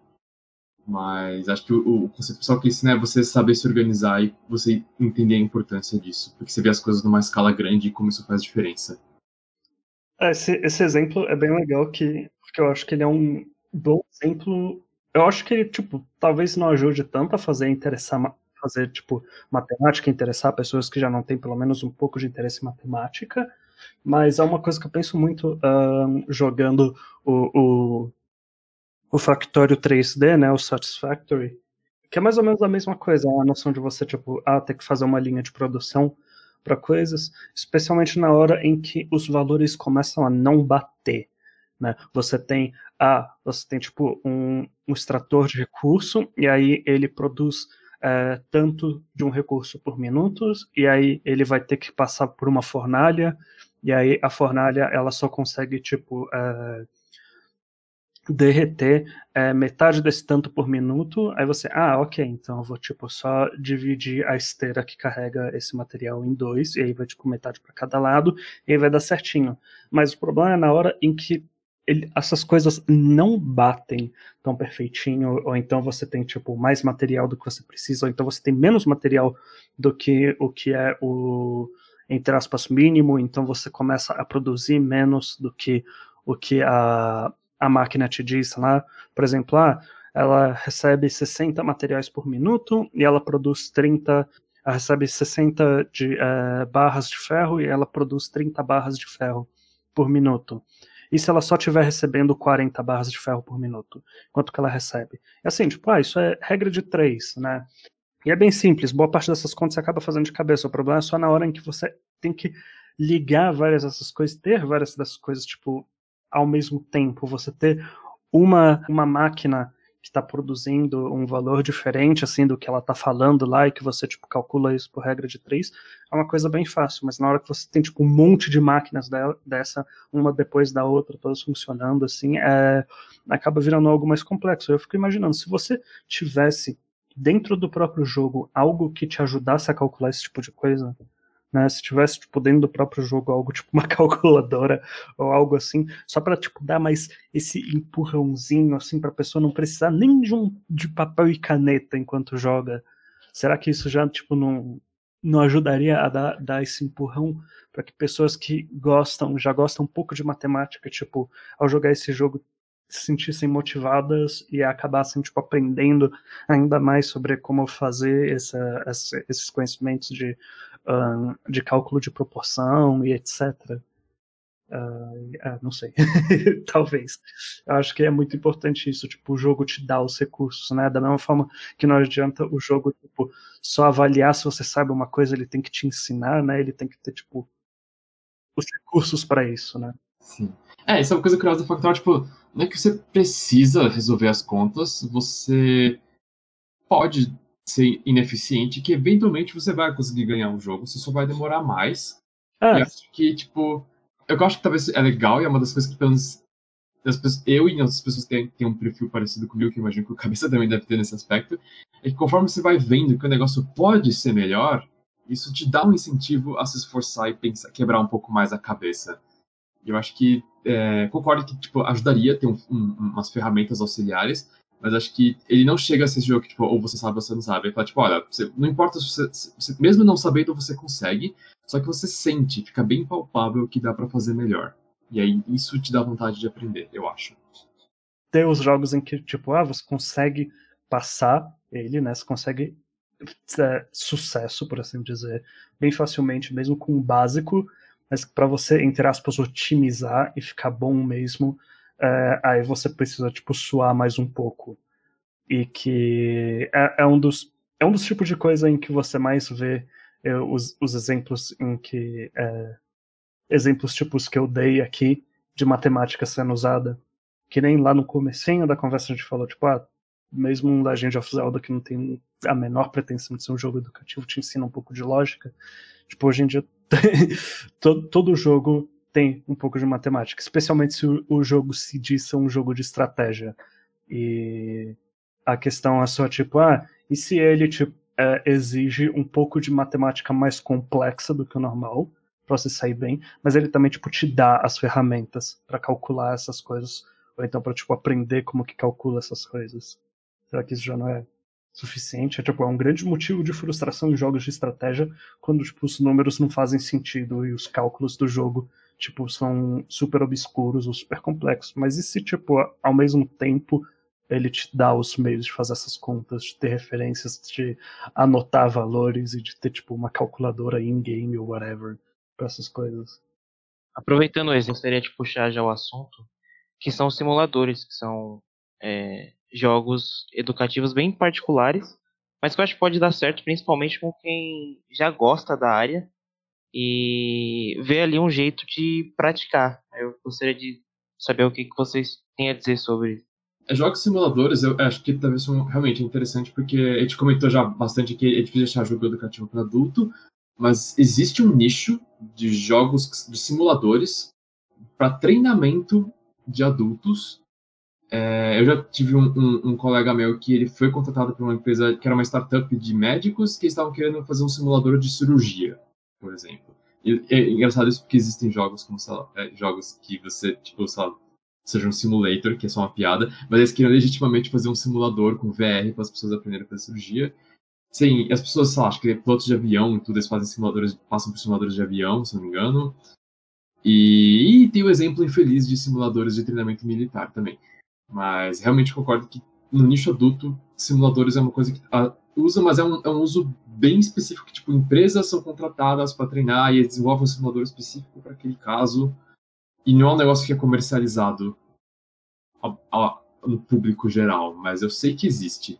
[SPEAKER 2] mas acho que o, o conceito principal que ensina é você saber se organizar e você entender a importância disso, porque você vê as coisas numa escala grande e como isso faz diferença.
[SPEAKER 4] É, esse, esse exemplo é bem legal, que, porque eu acho que ele é um bom exemplo eu acho que, tipo, talvez não ajude tanto a fazer interessar, fazer, tipo, matemática interessar pessoas que já não têm pelo menos um pouco de interesse em matemática, mas é uma coisa que eu penso muito um, jogando o, o, o Factório 3D, né, o Satisfactory, que é mais ou menos a mesma coisa, a noção de você, tipo, ah, ter que fazer uma linha de produção para coisas, especialmente na hora em que os valores começam a não bater. Né? Você tem ah, você tem tipo um, um extrator de recurso e aí ele produz é, tanto de um recurso por minutos e aí ele vai ter que passar por uma fornalha e aí a fornalha ela só consegue tipo é, derreter é, metade desse tanto por minuto, aí você, ah, ok, então eu vou tipo só dividir a esteira que carrega esse material em dois, e aí vai tipo metade para cada lado, e aí vai dar certinho. Mas o problema é na hora em que ele, essas coisas não batem tão perfeitinho, ou então você tem tipo mais material do que você precisa, ou então você tem menos material do que o que é o entre aspas mínimo, então você começa a produzir menos do que o que a, a máquina te diz lá. Por exemplo, ah, ela recebe 60 materiais por minuto e ela produz 30 ela recebe 60 de, é, barras de ferro e ela produz 30 barras de ferro por minuto e se ela só estiver recebendo 40 barras de ferro por minuto? Quanto que ela recebe? É assim, tipo, ah, isso é regra de 3, né? E é bem simples, boa parte dessas contas você acaba fazendo de cabeça. O problema é só na hora em que você tem que ligar várias dessas coisas, ter várias dessas coisas, tipo, ao mesmo tempo. Você ter uma, uma máquina que está produzindo um valor diferente assim do que ela está falando lá e que você tipo calcula isso por regra de três é uma coisa bem fácil mas na hora que você tem tipo um monte de máquinas dessa uma depois da outra todas funcionando assim é, acaba virando algo mais complexo eu fico imaginando se você tivesse dentro do próprio jogo algo que te ajudasse a calcular esse tipo de coisa né? Se tivesse tipo dentro do próprio jogo algo tipo uma calculadora ou algo assim, só para tipo dar mais esse empurrãozinho assim para a pessoa não precisar nem de um de papel e caneta enquanto joga. Será que isso já tipo não não ajudaria a dar, dar esse empurrão para que pessoas que gostam, já gostam um pouco de matemática, tipo, ao jogar esse jogo se sentissem motivadas e acabassem tipo aprendendo ainda mais sobre como fazer essa, essa, esses conhecimentos de de cálculo de proporção e etc. Uh, ah, não sei, talvez. Eu acho que é muito importante isso, tipo, o jogo te dá os recursos, né? Da mesma forma que não adianta o jogo, tipo, só avaliar se você sabe uma coisa, ele tem que te ensinar, né? Ele tem que ter, tipo, os recursos para isso, né?
[SPEAKER 2] Sim. É, isso é uma coisa curiosa do Factorial, tipo, não é que você precisa resolver as contas, você pode ser ineficiente, que eventualmente você vai conseguir ganhar um jogo, você só vai demorar mais.
[SPEAKER 4] É.
[SPEAKER 2] E acho que, tipo, eu acho que talvez é legal e é uma das coisas que, pelo menos, as pessoas, eu e outras pessoas que têm, têm um perfil parecido comigo, que eu imagino que o cabeça também deve ter nesse aspecto, é que conforme você vai vendo que o negócio pode ser melhor, isso te dá um incentivo a se esforçar e pensar, quebrar um pouco mais a cabeça. Eu acho que é, concordo que tipo, ajudaria ter um, um, umas ferramentas auxiliares, mas acho que ele não chega a ser esse jogo que, tipo, ou você sabe ou você não sabe. Ele fala, tipo, olha, você, não importa se você, se mesmo não sabendo, você consegue, só que você sente, fica bem palpável que dá para fazer melhor. E aí isso te dá vontade de aprender, eu acho.
[SPEAKER 4] Tem os jogos em que, tipo, ah, você consegue passar ele, né? Você consegue é, sucesso, por assim dizer, bem facilmente, mesmo com o básico, mas para você, entre aspas, otimizar e ficar bom mesmo, é, aí você precisa, tipo, suar mais um pouco. E que é, é, um, dos, é um dos tipos de coisa em que você mais vê é, os, os exemplos em que. É, exemplos tipos que eu dei aqui de matemática sendo usada. Que nem lá no comecinho da conversa a gente falou, tipo, ah, mesmo um Legend of Zelda que não tem a menor pretensão de ser um jogo educativo, te ensina um pouco de lógica. Tipo, hoje em dia, todo, todo jogo tem um pouco de matemática, especialmente se o, jogo se diz ser um jogo de estratégia. E a questão é só tipo, ah, e se ele tipo, é, exige um pouco de matemática mais complexa do que o normal para você sair bem, mas ele também tipo te dá as ferramentas para calcular essas coisas ou então para tipo aprender como que calcula essas coisas. Será que isso já não é suficiente? É, tipo, é um grande motivo de frustração em jogos de estratégia quando tipo, os números não fazem sentido e os cálculos do jogo tipo, são super obscuros ou super complexos. Mas e se, tipo, ao mesmo tempo ele te dá os meios de fazer essas contas, de ter referências, de anotar valores e de ter, tipo, uma calculadora in-game ou whatever para essas coisas?
[SPEAKER 5] Aproveitando isso, eu gostaria de puxar já o assunto, que são simuladores, que são é, jogos educativos bem particulares, mas que eu acho que pode dar certo principalmente com quem já gosta da área e vê ali um jeito de praticar. Eu gostaria de saber o que, que vocês têm a dizer sobre
[SPEAKER 2] é, Jogos simuladores, eu acho que talvez são realmente interessante, porque a gente comentou já bastante que é difícil achar jogo educativo para adulto, mas existe um nicho de jogos de simuladores para treinamento de adultos. É, eu já tive um, um, um, colega meu que ele foi contratado por uma empresa que era uma startup de médicos que estavam querendo fazer um simulador de cirurgia, por exemplo. E é engraçado isso porque existem jogos como lá, é, jogos que você, tipo, sei lá, seja um simulator, que é só uma piada, mas eles queriam legitimamente fazer um simulador com VR para as pessoas aprenderem a fazer cirurgia. Sim, as pessoas, sei lá, acho que pilotos de avião e tudo, eles fazem simuladores, passam por simuladores de avião, se não me engano. E, e tem o exemplo infeliz de simuladores de treinamento militar também. Mas realmente concordo que no nicho adulto, simuladores é uma coisa que a, usa, mas é um, é um uso bem específico, que tipo, empresas são contratadas para treinar e desenvolvem um simulador específico para aquele caso, e não é um negócio que é comercializado a, a, no público geral, mas eu sei que existe.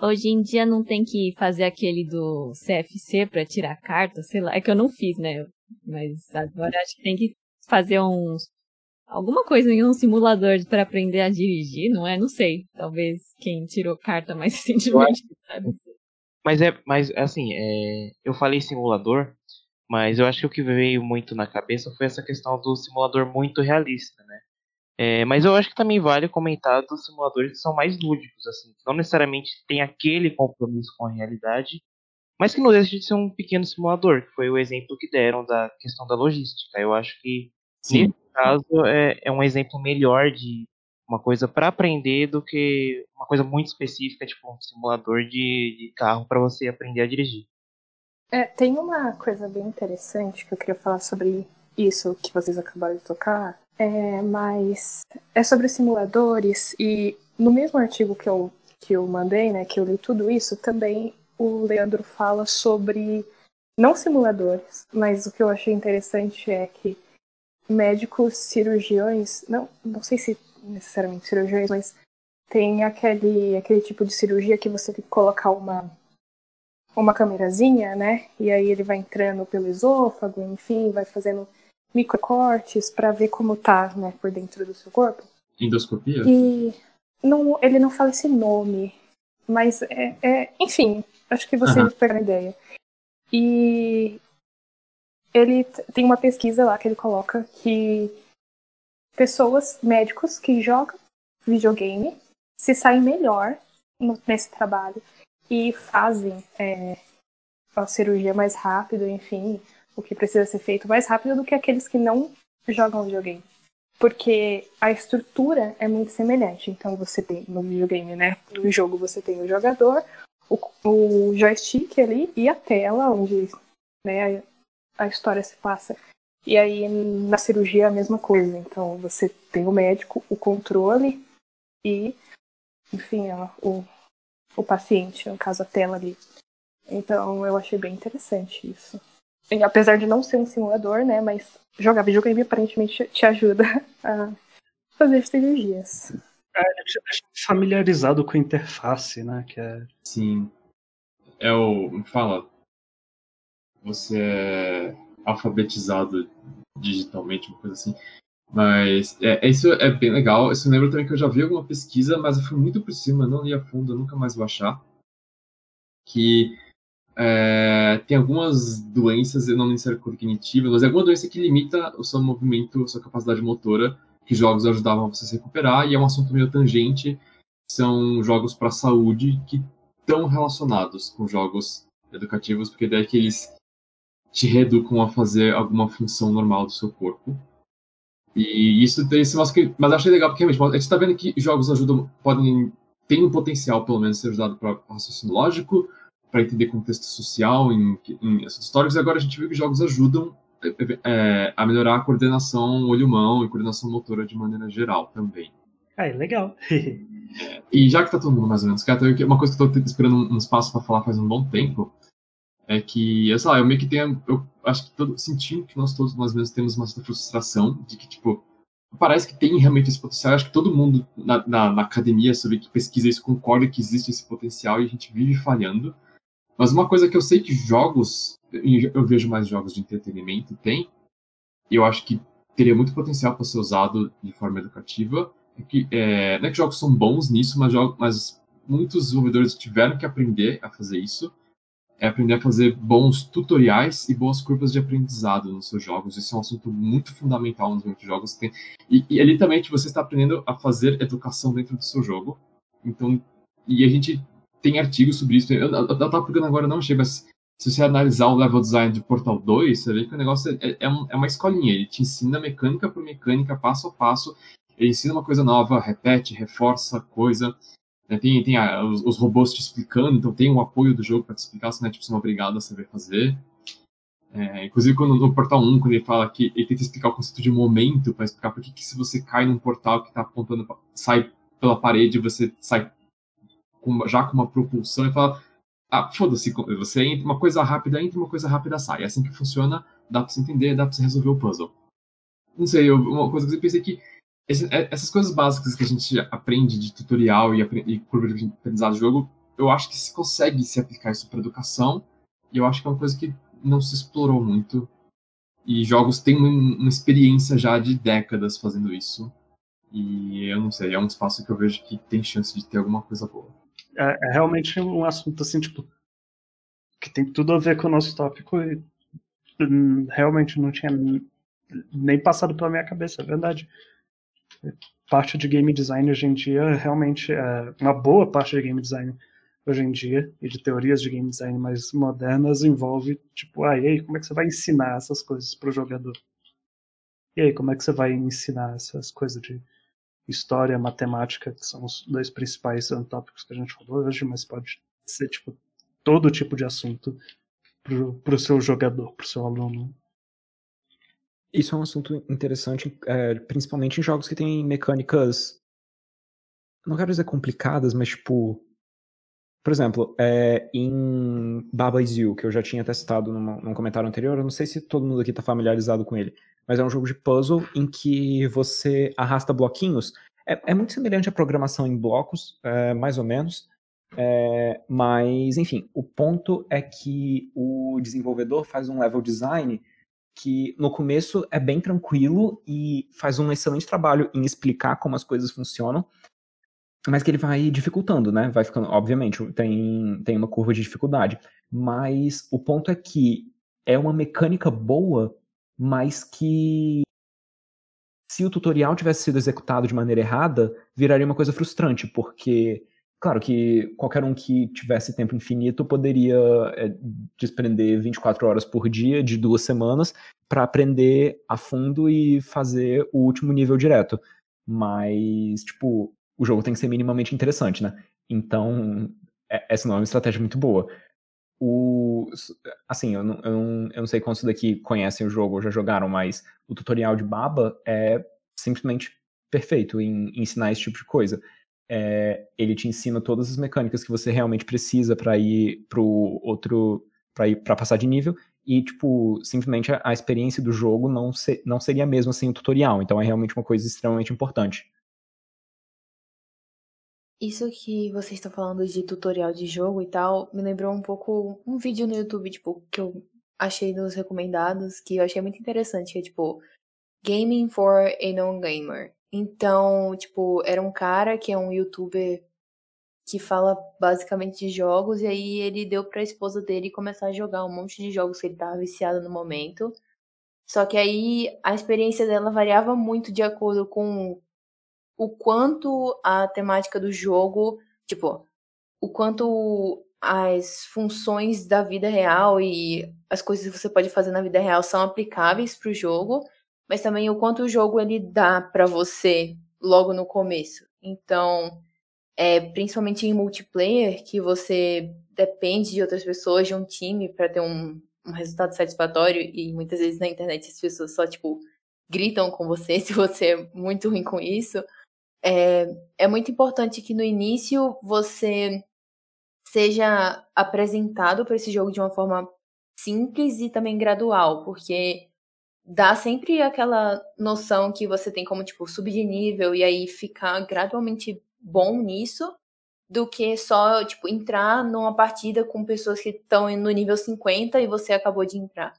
[SPEAKER 7] Hoje em dia não tem que fazer aquele do CFC para tirar carta, sei lá, é que eu não fiz, né? Mas agora acho que tem que fazer uns alguma coisa em um simulador para aprender a dirigir, não é? Não sei. Talvez quem tirou carta mais recentemente sabe.
[SPEAKER 5] Mas é, mas assim, é, eu falei simulador, mas eu acho que o que veio muito na cabeça foi essa questão do simulador muito realista, né? É, mas eu acho que também vale comentar dos simuladores que são mais lúdicos, assim, que não necessariamente tem aquele compromisso com a realidade, mas que não deixa de ser um pequeno simulador, que foi o exemplo que deram da questão da logística. Eu acho que Sim caso, é, é um exemplo melhor de uma coisa para aprender do que uma coisa muito específica, tipo um simulador de, de carro para você aprender a dirigir.
[SPEAKER 8] É, tem uma coisa bem interessante que eu queria falar sobre isso que vocês acabaram de tocar, é, mas é sobre simuladores e no mesmo artigo que eu, que eu mandei, né, que eu li tudo isso, também o Leandro fala sobre não simuladores, mas o que eu achei interessante é que médicos cirurgiões, não, não sei se necessariamente cirurgiões, mas tem aquele, aquele tipo de cirurgia que você tem que colocar uma, uma câmerazinha, né? E aí ele vai entrando pelo esôfago, enfim, vai fazendo microcortes para ver como tá, né, por dentro do seu corpo.
[SPEAKER 2] Endoscopia?
[SPEAKER 8] E não, ele não fala esse nome, mas é, é enfim, acho que você
[SPEAKER 2] Aham.
[SPEAKER 8] pega a ideia. E ele tem uma pesquisa lá que ele coloca que pessoas, médicos que jogam videogame se saem melhor no- nesse trabalho e fazem é, a cirurgia mais rápido, enfim, o que precisa ser feito mais rápido do que aqueles que não jogam videogame. Porque a estrutura é muito semelhante. Então você tem no videogame, né? No jogo você tem o jogador, o, o joystick ali e a tela onde né, a, história se passa. E aí na cirurgia é a mesma coisa. Então você tem o médico, o controle e, enfim, ó, o, o paciente, no caso a tela ali. Então eu achei bem interessante isso. E, apesar de não ser um simulador, né? Mas jogar videogame aparentemente te ajuda a fazer cirurgias.
[SPEAKER 4] É, te deixa familiarizado com a interface, né? Que é...
[SPEAKER 2] Sim. É o. Fala. Você é alfabetizado digitalmente, uma coisa assim. Mas é, isso é bem legal. Isso lembra também que eu já vi alguma pesquisa, mas eu fui muito por cima, não li a fundo, nunca mais vou achar. Que é, tem algumas doenças, eu não me ser cognitivas, mas é alguma doença que limita o seu movimento, a sua capacidade motora, que jogos ajudavam você a se recuperar, e é um assunto meio tangente. São jogos para saúde que estão relacionados com jogos educativos, porque daí é que eles te reeducam a fazer alguma função normal do seu corpo. E isso tem esse mostra que, mas achei legal porque realmente a gente está vendo que jogos ajudam, podem tem um potencial pelo menos ser usado para raciocínio lógico, para entender contexto social em, em assuntos históricos. E agora a gente viu que jogos ajudam é, a melhorar a coordenação olho-mão e coordenação motora de maneira geral também.
[SPEAKER 4] Ah, é legal.
[SPEAKER 2] E já que tá todo mundo mais ou menos quieto, uma coisa que eu tô esperando um espaço para falar faz um bom tempo é que, eu sei lá, eu meio que tenho, eu acho que todo, senti que nós todos ou menos temos uma certa frustração de que, tipo, parece que tem realmente esse potencial. Eu acho que todo mundo na, na, na academia sobre que pesquisa isso concorda que existe esse potencial e a gente vive falhando. Mas uma coisa que eu sei que jogos, eu vejo mais jogos de entretenimento, tem, eu acho que teria muito potencial para ser usado de forma educativa, é que, é, não é que jogos são bons nisso, mas, jogos, mas muitos desenvolvedores tiveram que aprender a fazer isso, é aprender a fazer bons tutoriais e boas curvas de aprendizado nos seus jogos. Isso é um assunto muito fundamental nos muitos jogos. Tem, e, e ali também você está aprendendo a fazer educação dentro do seu jogo. Então, e a gente tem artigos sobre isso. Eu, eu, eu tava procurando agora, não achei, mas se você analisar o level design de Portal 2, você vê que o negócio é, é, um- é uma escolinha. Ele te ensina mecânica por mecânica, passo a passo. Ele ensina uma coisa nova, repete, reforça coisa. Né? Tem, tem a- os, os robôs te explicando, então tem um apoio do jogo para te explicar, você não é tipo, é obrigado a saber fazer. É, inclusive, quando, no Portal 1, quando ele fala que ele tenta explicar o conceito de momento, para explicar por que se você cai num portal que está apontando, pra- sai pela parede, você sai com- já com uma propulsão, ele fala: Ah, foda-se, você entra uma coisa rápida, entra uma coisa rápida, sai. É assim que funciona, dá pra você entender, dá pra você resolver o puzzle. Não sei, eu- uma coisa que eu pensei que é- essas coisas básicas que a gente aprende de tutorial e, e curva de aprendizado do jogo, eu acho que se consegue se aplicar isso para educação, e eu acho que é uma coisa que não se explorou muito. E jogos têm uma, uma experiência já de décadas fazendo isso. E eu não sei, é um espaço que eu vejo que tem chance de ter alguma coisa boa.
[SPEAKER 4] É, é realmente um assunto assim, tipo, que tem tudo a ver com o nosso tópico e hum, realmente não tinha nem passado pela minha cabeça, é verdade. Parte de game design hoje em dia, realmente, é uma boa parte de game design hoje em dia, e de teorias de game design mais modernas, envolve, tipo, ah, e aí, como é que você vai ensinar essas coisas para o jogador? E aí, como é que você vai ensinar essas coisas de história, matemática, que são os dois principais tópicos que a gente falou hoje, mas pode ser tipo todo tipo de assunto para o seu jogador, para o seu aluno.
[SPEAKER 10] Isso é um assunto interessante, é, principalmente em jogos que têm mecânicas. Não quero dizer complicadas, mas tipo. Por exemplo, é, em Baba Is You, que eu já tinha testado numa, num comentário anterior, eu não sei se todo mundo aqui está familiarizado com ele, mas é um jogo de puzzle em que você arrasta bloquinhos. É, é muito semelhante à programação em blocos, é, mais ou menos. É, mas, enfim, o ponto é que o desenvolvedor faz um level design que no começo é bem tranquilo e faz um excelente trabalho em explicar como as coisas funcionam, mas que ele vai dificultando, né? Vai ficando, obviamente, tem, tem uma curva de dificuldade. Mas o ponto é que é uma mecânica boa, mas que se o tutorial tivesse sido executado de maneira errada, viraria uma coisa frustrante, porque Claro que qualquer um que tivesse tempo infinito poderia é, desprender 24 horas por dia de duas semanas para aprender a fundo e fazer o último nível direto. Mas, tipo, o jogo tem que ser minimamente interessante, né? Então, é, essa não é uma estratégia muito boa. O, assim, eu não, eu, não, eu não sei quantos daqui conhecem o jogo ou já jogaram, mas o tutorial de Baba é simplesmente perfeito em, em ensinar esse tipo de coisa é, ele te ensina todas as mecânicas que você realmente precisa para ir pro outro para ir para passar de nível e tipo simplesmente a, experiência do jogo não, ser, não seria a mesma sem o tutorial então é realmente uma coisa extremamente importante.
[SPEAKER 11] Isso que vocês estão falando de tutorial de jogo e tal me lembrou um pouco um vídeo no YouTube tipo que eu achei nos recomendados que eu achei muito interessante que é tipo Gaming for a Non-Gamer então, tipo, era um cara que é um youtuber que fala basicamente de jogos, e aí ele deu pra esposa dele começar a jogar um monte de jogos que ele tava viciado no momento. Só que aí a experiência dela variava muito de acordo com o quanto a temática do jogo, tipo, o quanto as funções da vida real e as coisas que você pode fazer na vida real são aplicáveis para o jogo mas também o quanto o jogo ele dá para você logo no começo. Então, é, principalmente em multiplayer, que você depende de outras pessoas, de um time para ter um, um resultado satisfatório e muitas vezes na internet as pessoas só tipo gritam com você se você é muito ruim com isso. É, é muito importante que no início você seja apresentado para esse jogo de uma forma simples e também gradual, porque dá sempre aquela noção que você tem como, tipo, subir de nível e aí ficar gradualmente bom nisso, do que só, tipo, entrar numa partida com pessoas que estão no nível 50 e você acabou de entrar.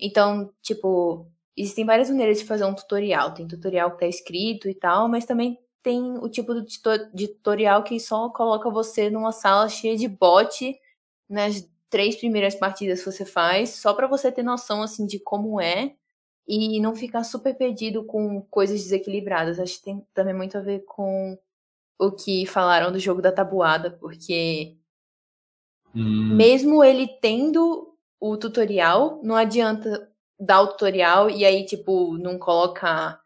[SPEAKER 11] Então, tipo, existem várias maneiras de fazer um tutorial. Tem tutorial que tá escrito e tal, mas também tem o tipo de tutorial que só coloca você numa sala cheia de bot nas três primeiras partidas que você faz, só para você ter noção, assim, de como é e não ficar super perdido com coisas desequilibradas. Acho que tem também muito a ver com o que falaram do jogo da tabuada, porque hum. mesmo ele tendo o tutorial, não adianta dar o tutorial e aí, tipo, não colocar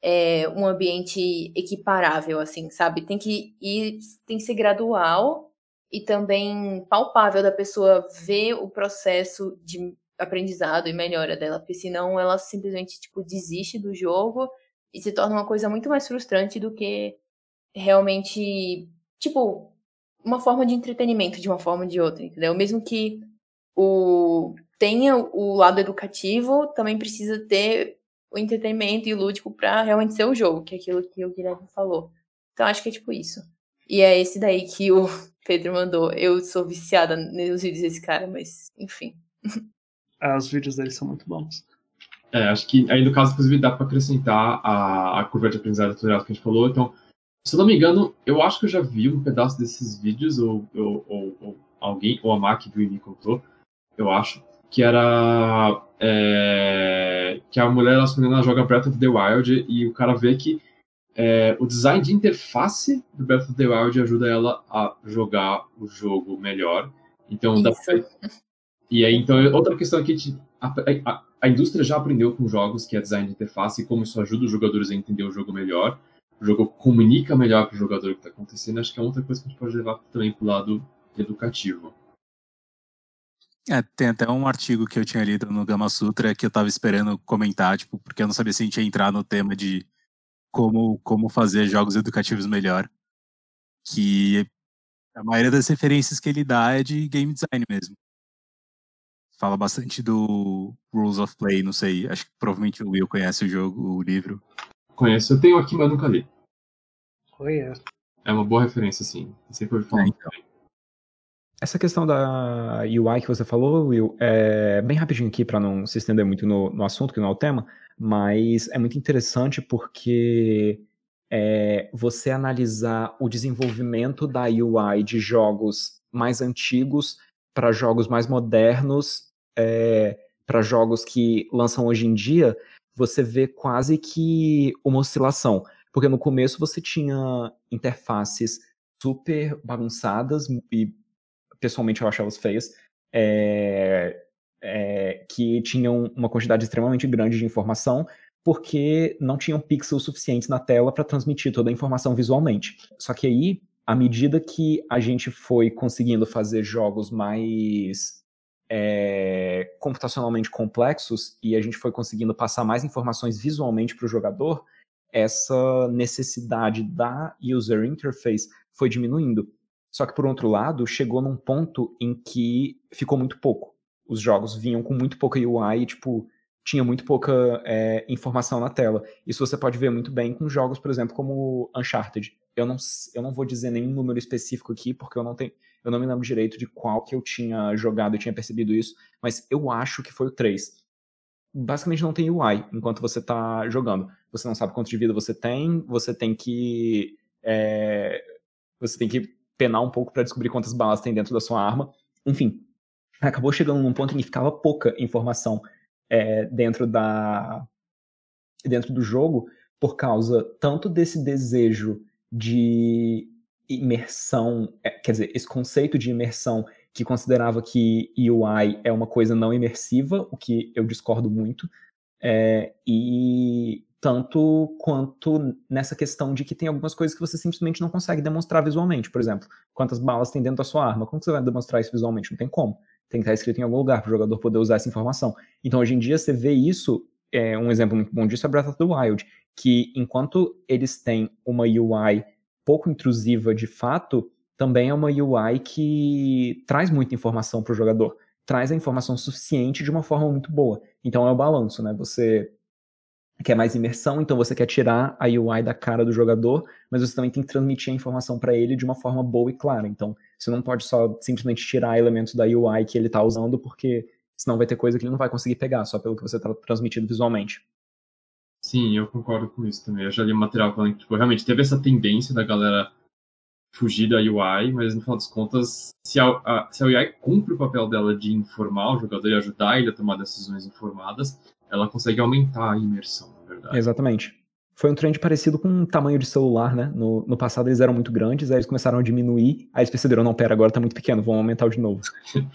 [SPEAKER 11] é, um ambiente equiparável, assim, sabe? Tem que ir, tem que ser gradual e também palpável da pessoa ver o processo de aprendizado e melhora dela, porque senão ela simplesmente tipo desiste do jogo e se torna uma coisa muito mais frustrante do que realmente, tipo, uma forma de entretenimento de uma forma ou de outra, entendeu? Mesmo que o tenha o lado educativo, também precisa ter o entretenimento e o lúdico para realmente ser o jogo, que é aquilo que o Guilherme falou. Então acho que é tipo isso. E é esse daí que o Pedro mandou. Eu sou viciada nos vídeos desse cara, mas enfim.
[SPEAKER 4] os vídeos deles são muito bons.
[SPEAKER 2] É, acho que aí no caso, inclusive, dá para acrescentar a, a curva de aprendizado tutorial que a gente falou. Então, se eu não me engano, eu acho que eu já vi um pedaço desses vídeos, ou, ou, ou, ou alguém, ou a Mac viu e me contou, eu acho, que era é, que a mulher, ela joga Breath of the Wild e o cara vê que é, o design de interface do Breath of the Wild ajuda ela a jogar o jogo melhor. Então, dá pra, e aí, então, outra questão aqui, a, a, a, indústria já aprendeu com jogos que é design de interface e como isso ajuda os jogadores a entender o jogo melhor. O jogo comunica melhor para o jogador o que está acontecendo. Acho que é outra coisa que a gente pode levar também para o lado educativo.
[SPEAKER 12] É, tem até um artigo que eu tinha lido no Gama Sutra que eu estava esperando comentar, tipo, porque eu não sabia se a gente ia entrar no tema de como, como fazer jogos educativos melhor. Que a maioria das referências que ele dá é de game design mesmo fala bastante do Rules of Play, não sei, acho que provavelmente o Will conhece o jogo, o livro.
[SPEAKER 2] Conheço, eu tenho aqui, mas nunca li.
[SPEAKER 4] Conheço.
[SPEAKER 2] É uma boa referência, sim. Sempre ouvi falar. É, então.
[SPEAKER 10] essa questão da UI que você falou, Will, é bem rapidinho aqui para não se estender muito no, no, assunto, que não é o tema, mas é muito interessante porque é, você analisar o desenvolvimento da UI de jogos mais antigos para jogos mais modernos, é, para jogos que lançam hoje em dia, você vê quase que uma oscilação. Porque no começo você tinha interfaces super bagunçadas e pessoalmente eu acho elas feias, é, é, que tinham uma quantidade extremamente grande de informação, porque não tinham pixels suficientes na tela para transmitir toda a informação visualmente. Só que aí, à medida que a gente foi conseguindo fazer jogos mais é, computacionalmente complexos e a gente foi conseguindo passar mais informações visualmente para o jogador, essa necessidade da user interface foi diminuindo. Só que, por outro lado, chegou num ponto em que ficou muito pouco. Os jogos vinham com muito pouca UI tipo, tinha muito pouca é, informação na tela. Isso você pode ver muito bem com jogos, por exemplo, como Uncharted. Eu não, eu não vou dizer nenhum número específico aqui, porque eu não tenho. Eu não me lembro direito de qual que eu tinha jogado, eu tinha percebido isso, mas eu acho que foi o 3. Basicamente não tem UI enquanto você está jogando. Você não sabe quanto de vida você tem, você tem que. É, você tem que penar um pouco para descobrir quantas balas tem dentro da sua arma. Enfim, acabou chegando num ponto em que ficava pouca informação é, dentro da dentro do jogo por causa tanto desse desejo de imersão, é, quer dizer, esse conceito de imersão que considerava que UI é uma coisa não imersiva, o que eu discordo muito, é, e tanto quanto nessa questão de que tem algumas coisas que você simplesmente não consegue demonstrar visualmente. Por exemplo, quantas balas tem dentro da sua arma. Como você vai demonstrar isso visualmente? Não tem como. Tem que estar escrito em algum lugar para o jogador poder usar essa informação. Então, hoje em dia, você vê isso, é, um exemplo muito bom disso é Breath of the Wild, que enquanto eles têm uma UI pouco intrusiva de fato, também é uma UI que traz muita informação para o jogador. Traz a informação suficiente de uma forma muito boa. Então, é o balanço, né? Você quer mais imersão, então você quer tirar a UI da cara do jogador, mas você também tem que transmitir a informação para ele de uma forma boa e clara. Então, você não pode só simplesmente tirar elementos da UI que ele está usando, porque senão vai ter coisa que ele não vai conseguir pegar, só pelo que você está transmitindo visualmente.
[SPEAKER 2] Sim, eu concordo com isso também. Eu já li material falando que tipo, realmente teve essa tendência da galera fugir da UI, mas no final das contas, se a, a, se a UI cumpre o papel dela de informar o jogador e ajudar ele a tomar decisões informadas, ela consegue aumentar a imersão, na verdade.
[SPEAKER 10] Exatamente. Foi um trend parecido com o tamanho de celular, né? No, no passado eles eram muito grandes, aí eles começaram a diminuir, aí eles perceberam, não, pera, agora tá muito pequeno, vamos aumentar de novo.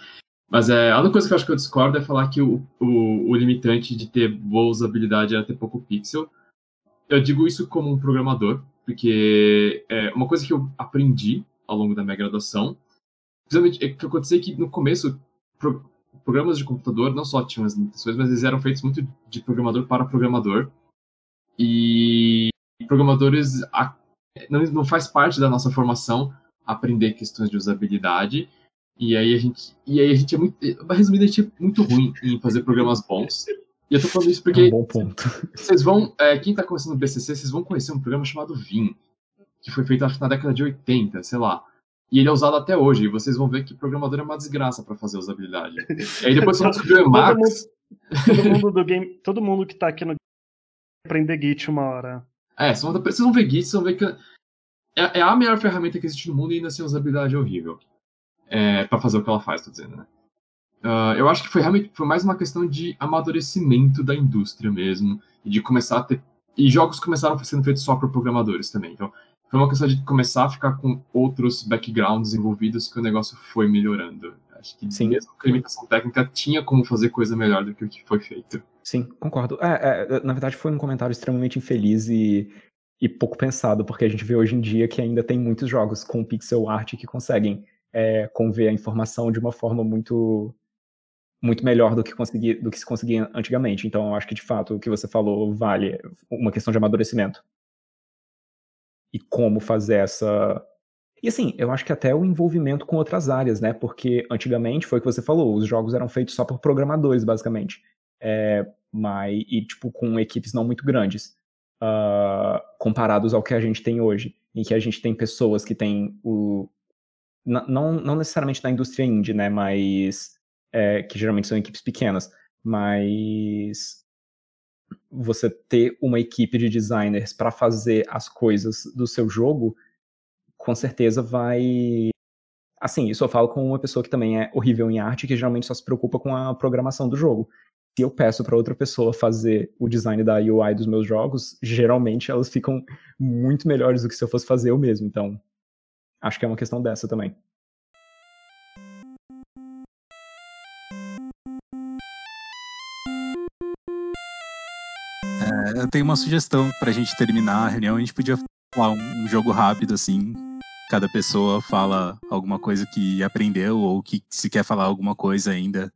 [SPEAKER 2] Mas é, a única coisa que eu acho que eu discordo é falar que o, o, o limitante de ter boa usabilidade era ter pouco pixel. Eu digo isso como um programador, porque é uma coisa que eu aprendi ao longo da minha graduação, principalmente é que aconteceu que no começo programas de computador não só tinham as limitações, mas eles eram feitos muito de programador para programador. E programadores não, não faz parte da nossa formação aprender questões de usabilidade. E aí a gente, e aí a gente é muito, resumindo, a gente é muito ruim em fazer programas bons. E eu tô falando isso porque
[SPEAKER 10] é um bom ponto.
[SPEAKER 2] vocês vão, é, quem tá começando no BCC, vocês vão conhecer um programa chamado Vim, que foi feito acho, na década de 80, sei lá. E ele é usado até hoje. E vocês vão ver que programador é uma desgraça para fazer usabilidade. e aí depois você descobriu o Emacs.
[SPEAKER 4] Todo, mundo do game, todo mundo que tá aqui no aprender Git uma hora.
[SPEAKER 2] É, vocês vão ver Git, vocês vão ver que é, é, a melhor ferramenta que existe no mundo e ainda assim a usabilidade é horrível. É, para fazer o que ela faz, tô dizendo, né? Uh, eu acho que foi realmente foi mais uma questão de amadurecimento da indústria mesmo e de começar a ter e jogos começaram sendo feitos só por programadores também. Então, foi uma questão de começar a ficar com outros backgrounds envolvidos que o negócio foi melhorando. Acho que Sim. mesmo com a limitação técnica tinha como fazer coisa melhor do que o que foi feito.
[SPEAKER 10] Sim, concordo. É, é, na verdade foi um comentário extremamente infeliz e, e pouco pensado, porque a gente vê hoje em dia que ainda tem muitos jogos com pixel art que conseguem é, conver a informação de uma forma muito muito melhor do que, conseguir, do que se conseguia antigamente. Então, eu acho que, de fato, o que você falou vale uma questão de amadurecimento e como fazer essa. E assim, eu acho que até o envolvimento com outras áreas, né? Porque antigamente foi o que você falou, os jogos eram feitos só por programadores, basicamente. É, mas, e tipo, com equipes não muito grandes. Uh, comparados ao que a gente tem hoje, em que a gente tem pessoas que têm o não, não necessariamente da indústria indie, né? Mas é, que geralmente são equipes pequenas, mas você ter uma equipe de designers para fazer as coisas do seu jogo, com certeza vai. Assim, isso eu falo com uma pessoa que também é horrível em arte, que geralmente só se preocupa com a programação do jogo. Se eu peço para outra pessoa fazer o design da UI dos meus jogos, geralmente elas ficam muito melhores do que se eu fosse fazer eu mesmo. Então, acho que é uma questão dessa também.
[SPEAKER 12] Eu tenho uma sugestão pra gente terminar a reunião. A gente podia falar um, um jogo rápido, assim. Cada pessoa fala alguma coisa que aprendeu ou que se quer falar alguma coisa ainda.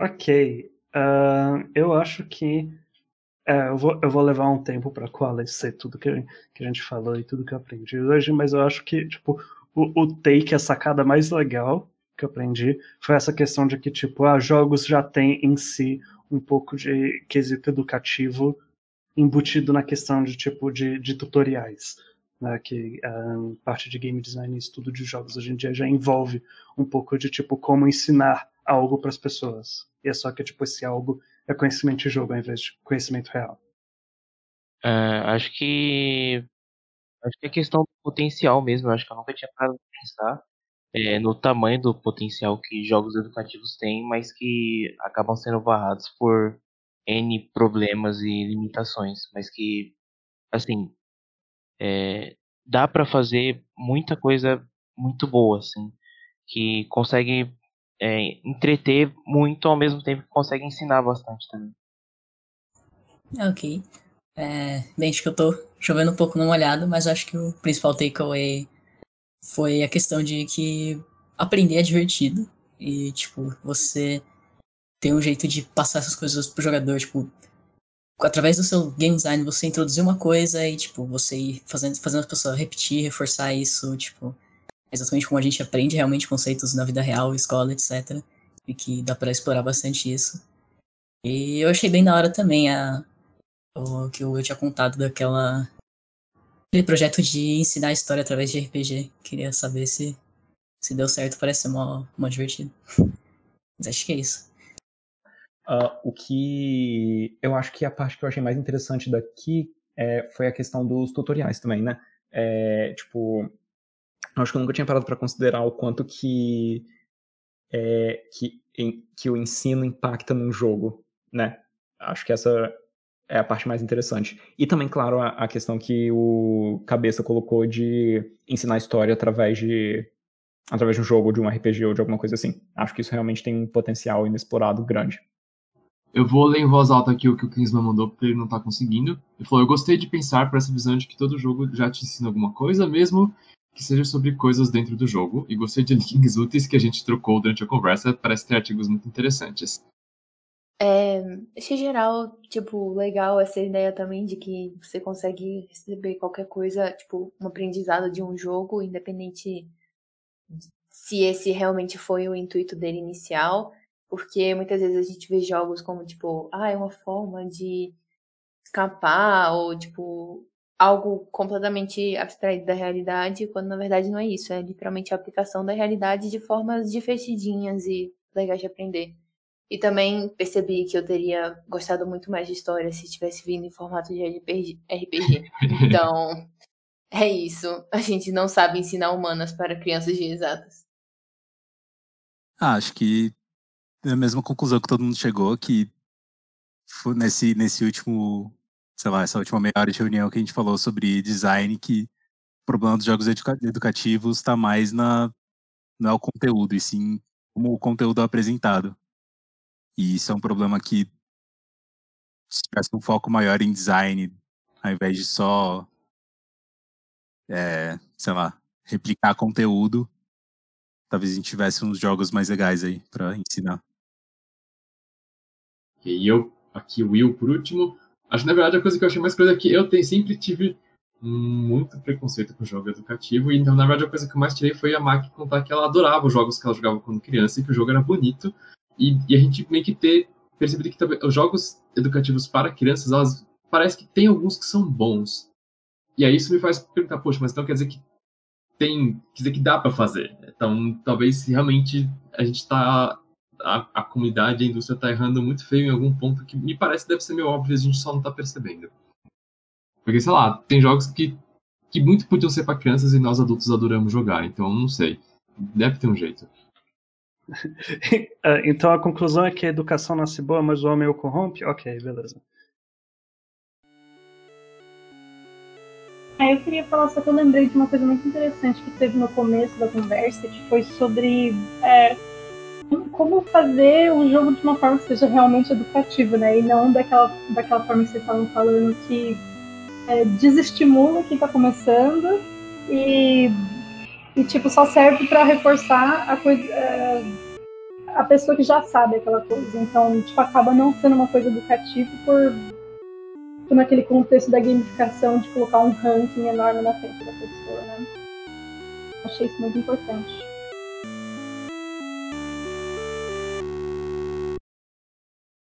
[SPEAKER 4] Ok. ah, eu acho que é, eu, vou, eu vou levar um tempo para coalescer tudo que, que a gente falou e tudo que eu aprendi hoje, mas eu acho que, tipo, o, o take, a sacada mais legal que eu aprendi foi essa questão de que, tipo, ah, jogos já têm em si um pouco de quesito educativo embutido na questão de, tipo, de, de tutoriais. Né, que a parte de game design e estudo de jogos hoje em dia já envolve um pouco de, tipo, como ensinar algo para as pessoas. E é só que, tipo, esse algo é conhecimento de jogo ao invés de conhecimento real.
[SPEAKER 5] É, acho que. Acho que é questão do potencial mesmo. Acho que eu nunca tinha parado de pensar é, no tamanho do potencial que jogos educativos têm, mas que acabam sendo barrados por N problemas e limitações. Mas que, assim, é, dá para fazer muita coisa muito boa, assim, que consegue é, entreter muito ao mesmo tempo que consegue ensinar bastante também.
[SPEAKER 9] Ok. É, bem, acho que eu tô chovendo um pouco no molhado, mas acho que o principal takeaway foi a questão de que aprender é divertido e, tipo, você tem um jeito de passar essas coisas pro jogador, tipo, através do seu game design você introduzir uma coisa e, tipo, você ir fazendo, fazendo a pessoa repetir, reforçar isso, tipo, exatamente como a gente aprende realmente conceitos na vida real, escola, etc. E que dá pra explorar bastante isso. E eu achei bem da hora também a, o que eu tinha contado daquela aquele projeto de ensinar história através de RPG. Queria saber se se deu certo, parece ser mó, mó divertido. Mas acho que é isso.
[SPEAKER 10] Ah, o que eu acho que a parte que eu achei mais interessante daqui é, foi a questão dos tutoriais também, né? É, tipo, eu acho que eu nunca tinha parado para considerar o quanto que, é, que, em- que o ensino impacta num jogo, né? Acho que essa é a parte mais interessante. E também, claro, a, a questão que o Cabeça colocou de ensinar história através de através de um jogo, de um RPG ou de alguma coisa assim. Acho que isso realmente tem um potencial inexplorado grande.
[SPEAKER 2] Eu vou ler em voz alta aqui o que o Kingsman mandou, porque ele não tá conseguindo. Ele falou: Eu gostei de pensar por essa visão de que todo jogo já te ensina alguma coisa, mesmo que seja sobre coisas dentro do jogo. E gostei de links úteis que a gente trocou durante a conversa. Parece ter artigos muito interessantes.
[SPEAKER 11] É, achei geral, tipo, legal essa ideia também de que você consegue receber qualquer coisa, tipo, um aprendizado de um jogo, independente de- se esse realmente foi o intuito dele inicial, porque muitas vezes a gente vê jogos como, tipo, ah, é uma forma de escapar, ou, tipo, algo completamente abstraído da realidade, quando na verdade não é isso, é literalmente a aplicação da realidade de formas divertidinhas e legais de aprender. E também percebi que eu teria gostado muito mais de história se tivesse vindo em formato de RPG. Então, é isso. A gente não sabe ensinar humanas para crianças de exatas.
[SPEAKER 12] Ah, acho que é a mesma conclusão que todo mundo chegou, que foi nesse, nesse último, sei lá, essa última meia hora de reunião que a gente falou sobre design, que o problema dos jogos educa- educativos está mais na, não é o conteúdo, e sim como o conteúdo é apresentado. E isso é um problema que se tivesse um foco maior em design, ao invés de só, é, sei lá, replicar conteúdo, talvez a gente tivesse uns jogos mais legais aí para ensinar.
[SPEAKER 2] E eu, aqui o Will por último. Acho que na verdade a coisa que eu achei mais coisa é que eu tenho, sempre tive muito preconceito com jogo educativo. Então, na verdade, a coisa que eu mais tirei foi a Maki contar que ela adorava os jogos que ela jogava quando criança e que o jogo era bonito. E, e a gente meio que ter percebido que também, os jogos educativos para crianças, elas parece que tem alguns que são bons. E aí isso me faz perguntar, poxa, mas então quer dizer que tem, quer dizer que dá para fazer. Então, talvez realmente a gente tá a, a comunidade, a indústria tá errando muito feio em algum ponto que me parece deve ser meio óbvio, a gente só não tá percebendo. Porque, sei lá, tem jogos que, que muito podiam ser para crianças e nós adultos adoramos jogar, então não sei. Deve ter um jeito.
[SPEAKER 4] É, então a conclusão é que a educação nasce boa, mas o homem o corrompe? Ok, beleza.
[SPEAKER 3] Aí eu queria falar, só que eu lembrei de uma coisa muito interessante que teve no começo da conversa, que foi sobre é, como fazer o jogo de uma forma que seja realmente educativa, né? E não daquela, daquela forma que vocês estavam falando que é, desestimula quem está começando e e tipo só serve para reforçar a coisa é, a pessoa que já sabe aquela coisa. Então tipo acaba não sendo uma coisa educativa por, por naquele contexto da gamificação de colocar um ranking enorme na frente da pessoa né? Achei isso muito importante